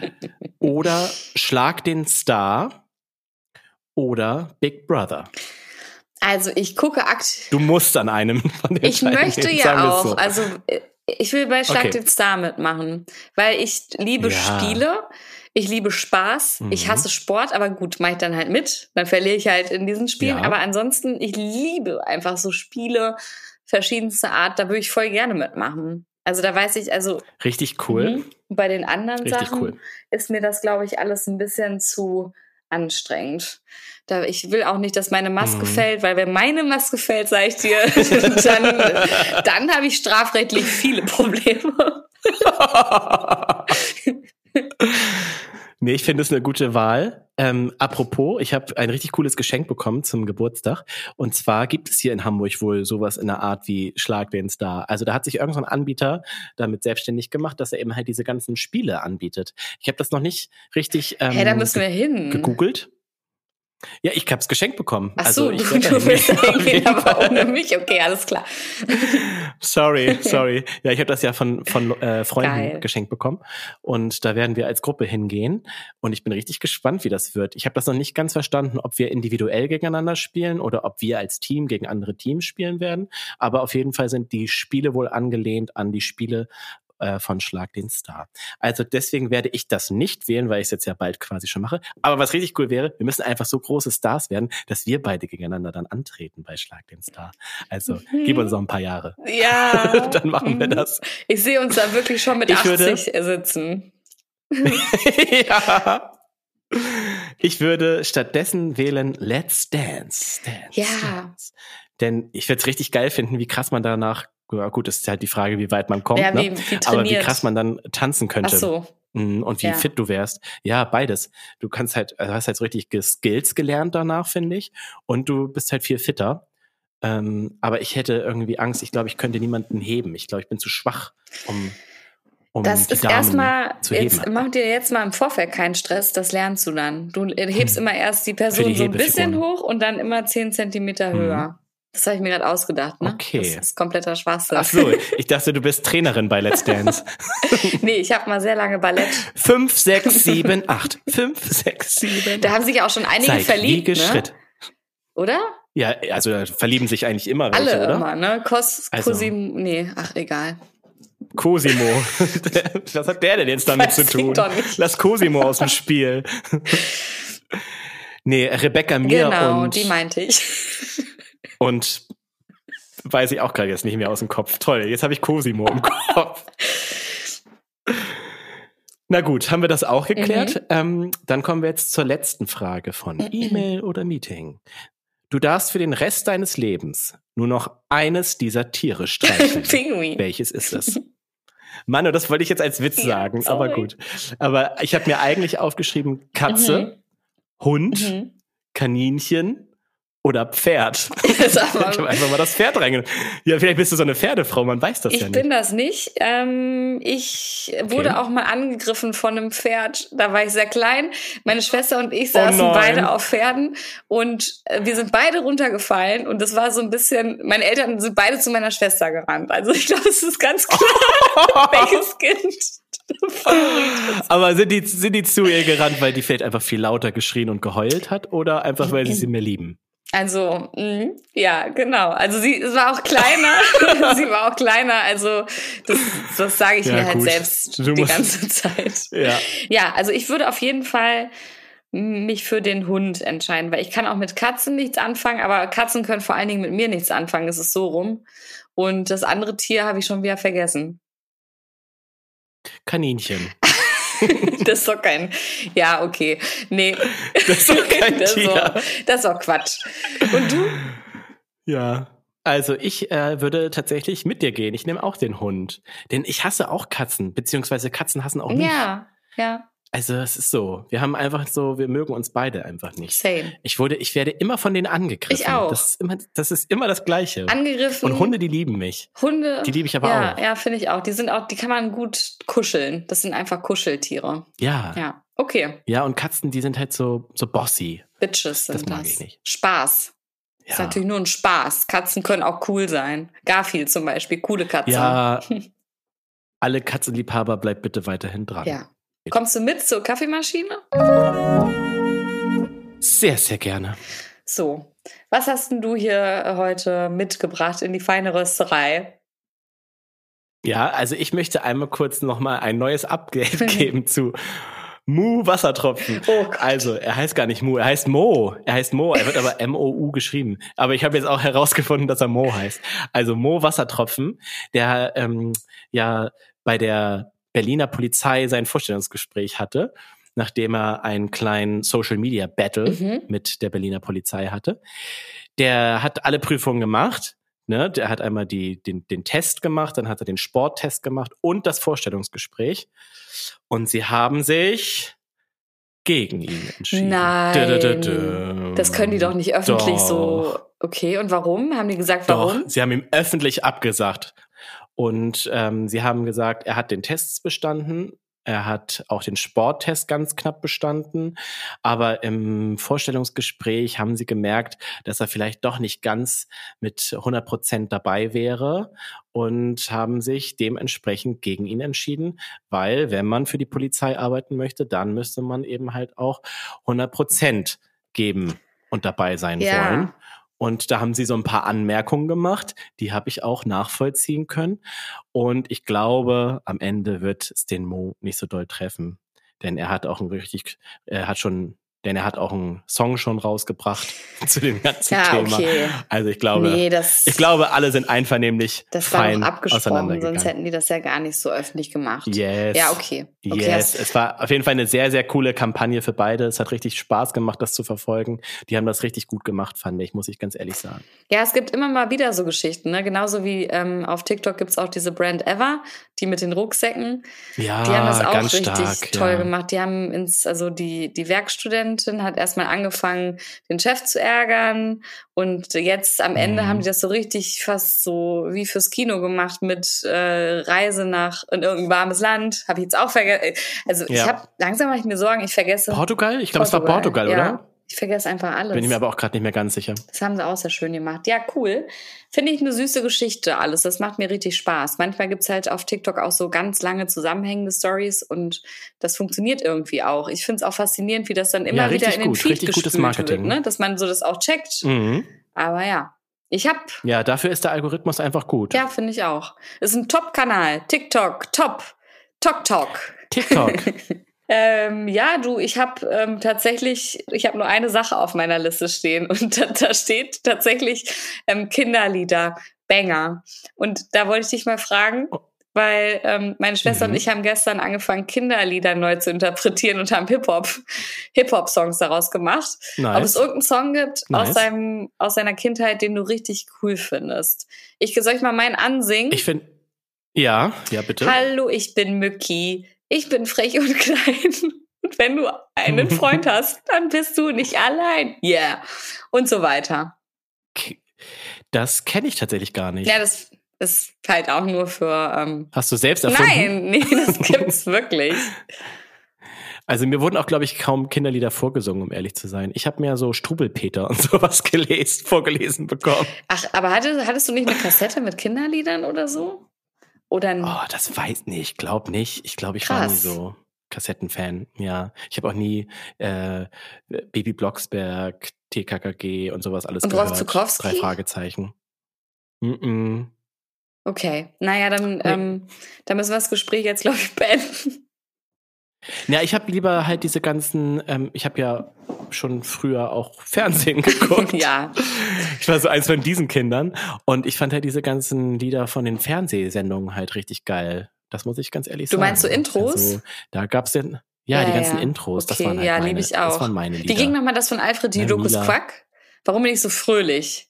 Oder Schlag den Star. Oder Big Brother. Also ich gucke akt. Du musst an einem von den Ich teilnehmen, möchte ja auch, so. also äh, ich will bei Schlag Okay. den Star mitmachen, weil ich liebe Ja. Spiele, ich liebe Spaß, ich Mhm. hasse Sport, aber gut, mache ich dann halt mit, dann verliere ich halt in diesen Spielen, Ja. aber ansonsten, ich liebe einfach so Spiele verschiedenster Art, da würde ich voll gerne mitmachen. Also da weiß ich, also Richtig cool. Mhm. Bei den anderen Richtig Sachen cool. ist mir das, glaube ich, alles ein bisschen zu anstrengend. Da, ich will auch nicht, dass meine Maske Mhm. fällt, weil wenn meine Maske fällt, sage ich dir, dann, dann habe ich strafrechtlich viele Probleme. nee, ich finde es eine gute Wahl. Ähm, apropos, ich habe ein richtig cooles Geschenk bekommen zum Geburtstag. Und zwar gibt es hier in Hamburg wohl sowas in der Art wie Schlag den Star. Also da hat sich irgendein so ein Anbieter damit selbstständig gemacht, dass er eben halt diese ganzen Spiele anbietet. Ich habe das noch nicht richtig ähm, hey, da müssen wir hin. gegoogelt. Ja, ich habe es geschenkt bekommen. Ach also so, ich du, du willst hingehen, aber ohne mich. Okay, alles klar. Sorry, sorry. Ja, ich habe das ja von, von äh, Freunden Geil. geschenkt bekommen. Und da werden wir als Gruppe hingehen. Und ich bin richtig gespannt, wie das wird. Ich habe das noch nicht ganz verstanden, ob wir individuell gegeneinander spielen oder ob wir als Team gegen andere Teams spielen werden. Aber auf jeden Fall sind die Spiele wohl angelehnt an die Spiele äh, von Schlag den Star. Also deswegen werde ich das nicht wählen, weil ich es jetzt ja bald quasi schon mache. Aber was richtig cool wäre, wir müssen einfach so große Stars werden, dass wir beide gegeneinander dann antreten bei Schlag den Star. Also gib uns noch ein paar Jahre. Ja. Dann machen wir Mhm. das. Ich sehe uns da wirklich schon mit Ich würde- 80 sitzen. ja. Ich würde stattdessen wählen Let's Dance. Dance Ja. Dance. Denn ich würde es richtig geil finden, wie krass man danach, ja gut, das ist halt die Frage, wie weit man kommt, Ja, wie, ne? wie aber wie krass man dann tanzen Ach könnte. so. Mhm, Und wie Ja. fit du wärst. Ja, beides. Du kannst halt, also hast halt so richtig Skills gelernt danach, finde ich. Und du bist halt viel fitter. Ähm, aber ich hätte irgendwie Angst, ich glaube, ich könnte niemanden heben. Ich glaube, ich bin zu schwach, um, um Das die ist erstmal, zu jetzt mach dir jetzt mal im Vorfeld keinen Stress, das lernst du dann. Du hebst Hm. immer erst die Person die so ein bisschen hoch und dann immer 10 Zentimeter Mhm. höher. Das habe ich mir gerade ausgedacht, ne? Okay. Das ist kompletter Schwachsinn. Ach so, ich dachte, du bist Trainerin bei Let's Dance. Nee, ich habe mal sehr lange Ballett. Fünf, sechs, sieben, acht. Fünf, sechs, sieben. Da haben sich auch schon einige Zeig verliebt, ne? Schritt. Oder? Ja, also da verlieben sich eigentlich immer welche, Alle oder? immer, ne? Kos, Also- Cosim, nee, ach egal. Cosimo. Was hat der denn jetzt damit Weiß zu tun? Lass Cosimo aus dem Spiel. nee, Rebecca Mir genau, und, die meinte ich. Und weiß ich auch gerade jetzt nicht mehr aus dem Kopf. Toll, jetzt habe ich Cosimo im Kopf. Na gut, haben wir das auch geklärt. Mhm. Ähm, dann kommen wir jetzt zur letzten Frage von E-Mail oder Meeting. Du darfst für den Rest deines Lebens nur noch eines dieser Tiere streicheln. Pinguin. Welches ist es? Manu, das wollte ich jetzt als Witz Ja, sagen, aber sorry. gut. Aber ich habe mir eigentlich aufgeschrieben Katze, Hund, Mhm. Kaninchen oder Pferd? ich habe einfach mal das Pferd reingenommen. Ja, vielleicht bist du so eine Pferdefrau, man weiß das ich ja nicht. Ich bin das nicht. Ähm, ich wurde okay. auch mal angegriffen von einem Pferd. Da war ich sehr klein. Meine Schwester und ich saßen oh beide auf Pferden und äh, wir sind beide runtergefallen und das war so ein bisschen, meine Eltern sind beide zu meiner Schwester gerannt. Also ich glaube, es ist ganz klar, welches Kind aber sind die, sind die zu ihr gerannt, weil die vielleicht einfach viel lauter geschrien und geheult hat oder einfach, weil sie sie mehr lieben? Also, mh, ja, genau. Also sie war auch kleiner. sie war auch kleiner. Also das, das sage ich ja, mir halt selbst du die ganze Zeit. Ja. ja, also ich würde auf jeden Fall mich für den Hund entscheiden, weil ich kann auch mit Katzen nichts anfangen, aber Katzen können vor allen Dingen mit mir nichts anfangen. Es ist so rum. Und das andere Tier habe ich schon wieder vergessen. Kaninchen. das ist doch kein. Ja, okay. Nee. Das ist doch kein das Tier. Doch, das ist doch Quatsch. Und du? Ja. Also ich äh, würde tatsächlich mit dir gehen. Ich nehme auch den Hund. Denn ich hasse auch Katzen, beziehungsweise Katzen hassen auch mich. Ja, ja. Also es ist so, wir haben einfach so, wir mögen uns beide einfach nicht. Same. Ich wurde, ich werde immer von denen angegriffen. Ich auch. Das ist immer, das ist immer das Gleiche. Angegriffen. Und Hunde, die lieben mich. Hunde. Die liebe ich aber ja, auch. Ja, finde ich auch. Die sind auch, die kann man gut kuscheln. Das sind einfach Kuscheltiere. Ja. Ja. Okay. Ja, und Katzen, die sind halt so, so bossy. Bitches sind das. mag das. ich nicht. Spaß. Ja. Ist natürlich nur ein Spaß. Katzen können auch cool sein. Garfield zum Beispiel, coole Katze. Ja. Alle Katzenliebhaber bleibt bitte weiterhin dran. Ja. Kommst du mit zur Kaffeemaschine? Sehr, sehr gerne. So, was hast denn du hier heute mitgebracht in die feine Rösterei? Ja, also ich möchte einmal kurz nochmal ein neues Update geben zu Mu Wassertropfen. Oh also, er heißt gar nicht Mu, er heißt Mo. Er heißt Mo, er wird aber M-O-U geschrieben. Aber ich habe jetzt auch herausgefunden, dass er Mo heißt. Also Mo Wassertropfen, der ähm, ja bei der Berliner Polizei sein Vorstellungsgespräch hatte, nachdem er einen kleinen Social Media Battle mhm. mit der Berliner Polizei hatte. Der hat alle Prüfungen gemacht. Ne, der hat einmal die, den, den Test gemacht, dann hat er den Sporttest gemacht und das Vorstellungsgespräch. Und sie haben sich gegen ihn entschieden. Nein. Das können die doch nicht öffentlich doch. so. Okay, und warum? Haben die gesagt, warum? Doch, sie haben ihm öffentlich abgesagt. Und ähm, sie haben gesagt, er hat den Test bestanden. Er hat auch den Sporttest ganz knapp bestanden. Aber im Vorstellungsgespräch haben sie gemerkt, dass er vielleicht doch nicht ganz mit 100 Prozent dabei wäre und haben sich dementsprechend gegen ihn entschieden, weil wenn man für die Polizei arbeiten möchte, dann müsste man eben halt auch 100 Prozent geben und dabei sein ja. wollen. Und da haben sie so ein paar Anmerkungen gemacht, die habe ich auch nachvollziehen können. Und ich glaube, am Ende wird es den Mo nicht so doll treffen. Denn er hat auch ein richtig, er hat schon denn er hat auch einen Song schon rausgebracht zu dem ganzen ja, Thema. Okay. Also ich glaube, nee, das, ich glaube, alle sind einvernehmlich das fein war abgesprochen, sonst hätten die das ja gar nicht so öffentlich gemacht. Yes. Ja, okay. okay yes. Es war auf jeden Fall eine sehr, sehr coole Kampagne für beide. Es hat richtig Spaß gemacht, das zu verfolgen. Die haben das richtig gut gemacht, fand ich, muss ich ganz ehrlich sagen. Ja, es gibt immer mal wieder so Geschichten, ne? Genauso wie ähm, auf TikTok gibt's auch diese Brand Ever, die mit den Rucksäcken. Ja, die haben das auch richtig stark, toll ja. gemacht. Die haben ins, also die, die Werkstudenten Studentin hat erstmal angefangen, den Chef zu ärgern. Und jetzt am Ende mhm. haben die das so richtig fast so wie fürs Kino gemacht mit äh, Reise nach in irgendein warmes Land. Habe ich jetzt auch vergessen. Also ja. ich habe langsam mache ich mir Sorgen, ich vergesse. Portugal? Ich glaube, es war Portugal, ja. oder? Ich vergesse einfach alles. Bin ich mir aber auch gerade nicht mehr ganz sicher. Das haben sie auch sehr schön gemacht. Ja, cool. Finde ich eine süße Geschichte alles. Das macht mir richtig Spaß. Manchmal gibt's halt auf TikTok auch so ganz lange zusammenhängende Stories und das funktioniert irgendwie auch. Ich finde es auch faszinierend, wie das dann immer ja, wieder in den gut, Feed richtig gutes Marketing. wird, ne? dass man so das auch checkt. Mhm. Aber ja, ich hab. Ja, dafür ist der Algorithmus einfach gut. Ja, finde ich auch. Ist ein Top-Kanal. TikTok, top. Tok Tok. TikTok. Ähm, ja, du, ich habe ähm, tatsächlich, ich habe nur eine Sache auf meiner Liste stehen und da, da steht tatsächlich ähm, Kinderlieder, Banger. Und da wollte ich dich mal fragen, oh. weil ähm, meine Schwester mhm. und ich haben gestern angefangen, Kinderlieder neu zu interpretieren und haben Hip-Hop, Hip-Hop-Songs daraus gemacht. Nice. Ob es irgendeinen Song gibt nice. aus, seinem, aus seiner Kindheit, den du richtig cool findest. Ich soll ich mal meinen ansingen? Ich finde, ja, ja, bitte. Hallo, ich bin Mücki ich bin frech und klein. Und wenn du einen Freund hast, dann bist du nicht allein. Yeah. Und so weiter. Das kenne ich tatsächlich gar nicht. Ja, das ist halt auch nur für. Ähm Hast du selbst erfunden? Nein, nee, das gibt's wirklich. Also mir wurden auch, glaube ich, kaum Kinderlieder vorgesungen, um ehrlich zu sein. Ich habe mir so Strubelpeter und sowas gelesen, vorgelesen bekommen. Ach, aber hattest, hattest du nicht eine Kassette mit Kinderliedern oder so? Oder ein Oh, das weiß nicht. Ich glaube nicht. Ich glaube, ich war nie Krass. so Kassettenfan. Ja, ich habe auch nie äh, Baby Blocksberg, TKKG und sowas alles Und gehört. Zukowski? Drei Fragezeichen. Mm -mm. Okay, naja, dann, ähm, dann müssen wir das Gespräch jetzt, glaube ich, beenden. Ja, ich habe lieber halt diese ganzen, ähm, ich habe ja schon früher auch Fernsehen geguckt. ja. Ich war so eins von diesen Kindern und ich fand halt diese ganzen Lieder von den Fernsehsendungen halt richtig geil. Das muss ich ganz ehrlich Du sagen. meinst so Intros? Also, da gab's den, ja, Ja, die ganzen ja. Intros, das Okay, waren halt ja, meine, lieb ich das auch. waren meine Lieder. Wie ging nochmal das von Alfred Mila. Quack? Warum bin ich so fröhlich?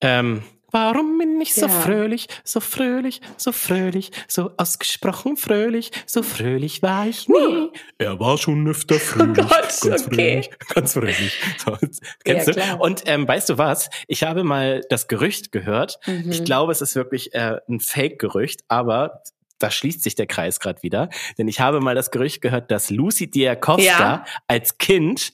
Ähm, warum bin ich so Ja. fröhlich, so fröhlich, so fröhlich, so ausgesprochen fröhlich, so fröhlich war ich nie. Er war schon öfter fröhlich, Oh Gott, ganz okay. fröhlich, ganz fröhlich. So, kennst Ja, du? klar. Und ähm, weißt du was? Ich habe mal das Gerücht gehört. Mhm. Ich glaube, es ist wirklich äh, ein Fake-Gerücht, aber da schließt sich der Kreis gerade wieder. Denn ich habe mal das Gerücht gehört, dass Lucy Diakowska Ja. als Kind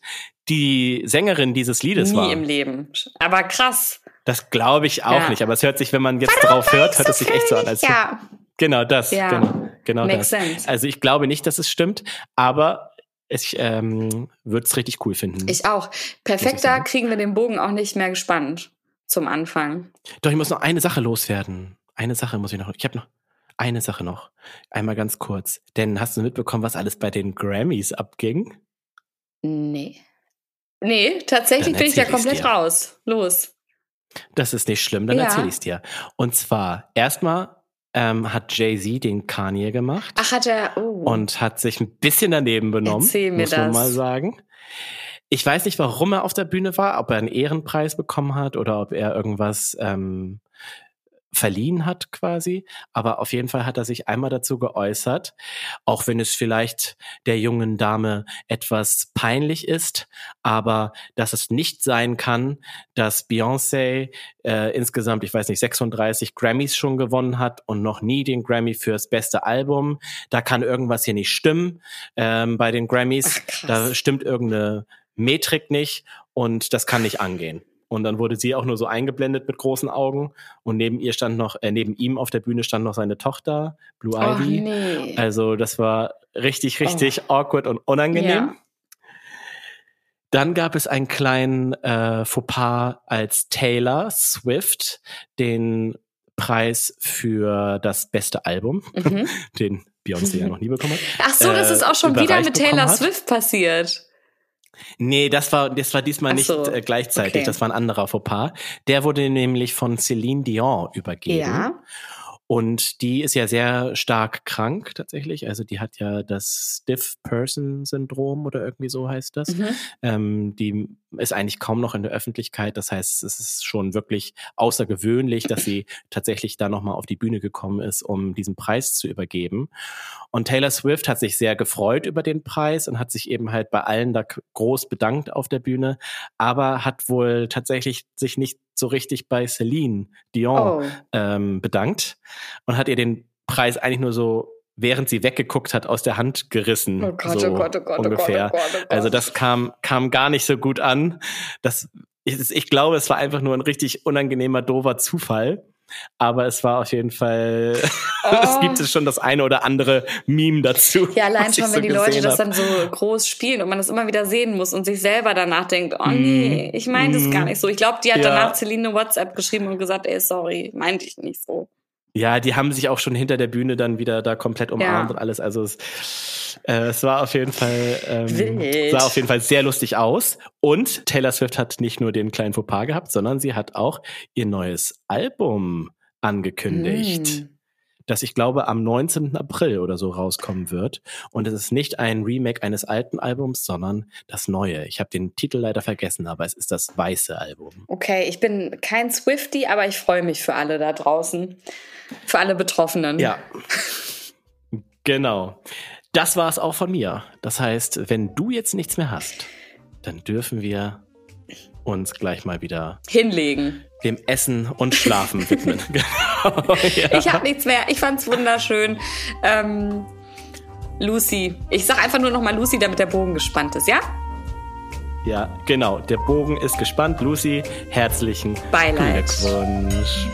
die Sängerin dieses Liedes Nie war. im Leben. Aber krass. Das glaube ich auch Ja. nicht, aber es hört sich, wenn man jetzt drauf hört, hört es sich echt so an, als Ja, genau das, Ja. genau, genau makes das. sense. Also ich glaube nicht, dass es stimmt, aber ich ähm, würde es richtig cool finden. Ich auch. Ich Perfekter sagen. kriegen wir den Bogen auch nicht mehr gespannt zum Anfang. Doch ich muss noch eine Sache loswerden. Eine Sache muss ich noch. Ich habe noch eine Sache noch. Einmal ganz kurz. Denn hast du mitbekommen, was alles bei den Grammys abging? Nee. Nee, tatsächlich bin ich da ich's komplett dir. raus. Los. Das ist nicht schlimm, dann Ja. erzähle ich dir. Und zwar erstmal ähm, hat Jay Z den Kanye gemacht. Ach, hat er. Oh. und hat sich ein bisschen daneben benommen, Erzähl mir muss man das. mal sagen. Ich weiß nicht, warum er auf der Bühne war, ob er einen Ehrenpreis bekommen hat oder ob er irgendwas ähm, verliehen hat quasi. Aber auf jeden Fall hat er sich einmal dazu geäußert, auch wenn es vielleicht der jungen Dame etwas peinlich ist, aber dass es nicht sein kann, dass Beyoncé äh, insgesamt, ich weiß nicht, 36 Grammys schon gewonnen hat und noch nie den Grammy fürs beste Album. Da kann irgendwas hier nicht stimmen ähm, bei den Grammys. Ach, da stimmt irgendeine Metrik nicht und das kann nicht angehen. Und dann wurde sie auch nur so eingeblendet mit großen Augen und neben ihr stand noch, äh, neben ihm auf der Bühne stand noch seine Tochter, Blue oh, Ivy. nee. Also das war richtig, richtig awkward und unangenehm. Ja. Dann gab es einen kleinen äh, Fauxpas, als Taylor Swift den Preis für das beste Album, Mhm. den Beyoncé ja noch nie bekommen hat. Ach so, das äh, ist auch schon wieder mit Taylor. Swift passiert. Nee, das war, das war diesmal Ach nicht so, äh, gleichzeitig. okay. Das war ein anderer Fauxpas. Der wurde nämlich von Celine Dion übergeben. Ja. Und die ist ja sehr stark krank tatsächlich. Also die hat ja das Stiff Person Syndrom oder irgendwie so heißt das. Mhm. Ähm, die ist eigentlich kaum noch in der Öffentlichkeit. Das heißt, es ist schon wirklich außergewöhnlich, dass sie tatsächlich da nochmal auf die Bühne gekommen ist, um diesen Preis zu übergeben. Und Taylor Swift hat sich sehr gefreut über den Preis und hat sich eben halt bei allen da groß bedankt auf der Bühne, aber hat wohl tatsächlich sich nicht so richtig bei Celine Dion Oh. ähm, bedankt und hat ihr den Preis eigentlich nur so, während sie weggeguckt hat, aus der Hand gerissen. Oh Gott, so oh Gott, oh Gott, ungefähr. oh Gott, oh Gott, oh Gott. Also das kam, kam gar nicht so gut an. Das, ich, ich glaube, es war einfach nur ein richtig unangenehmer, doofer Zufall. Aber es war auf jeden Fall, es Oh. gibt es schon das eine oder andere Meme dazu. Ja, allein schon, so wenn die Leute das dann so groß spielen und man das immer wieder sehen muss und sich selber danach denkt, oh nee, ich meine das Mm. gar nicht so. Ich glaube, die hat Ja. danach Celine eine WhatsApp geschrieben und gesagt, ey, sorry, meinte ich nicht so. Ja, die haben sich auch schon hinter der Bühne dann wieder da komplett umarmt Ja. und alles. Also es, äh, es war auf jeden Fall ähm, Wild. sah auf jeden Fall sehr lustig aus. Und Taylor Swift hat nicht nur den kleinen Fauxpas gehabt, sondern sie hat auch ihr neues Album angekündigt, Hm. Das ich glaube am 19. April oder so rauskommen wird. Und es ist nicht ein Remake eines alten Albums, sondern das neue. Ich habe den Titel leider vergessen, aber es ist das weiße Album. Okay, ich bin kein Swifty, aber ich freue mich für alle da draußen. Für alle Betroffenen. Ja. genau. Das war es auch von mir. Das heißt, wenn du jetzt nichts mehr hast, dann dürfen wir uns gleich mal wieder hinlegen. Dem Essen und Schlafen widmen. genau, ja. Ich habe nichts mehr. Ich fand's wunderschön. Ähm, Lucy. Ich sag einfach nur noch mal Lucy, damit der Bogen gespannt ist, ja? Ja, genau. Der Bogen ist gespannt. Lucy, herzlichen Beileid. Glückwunsch.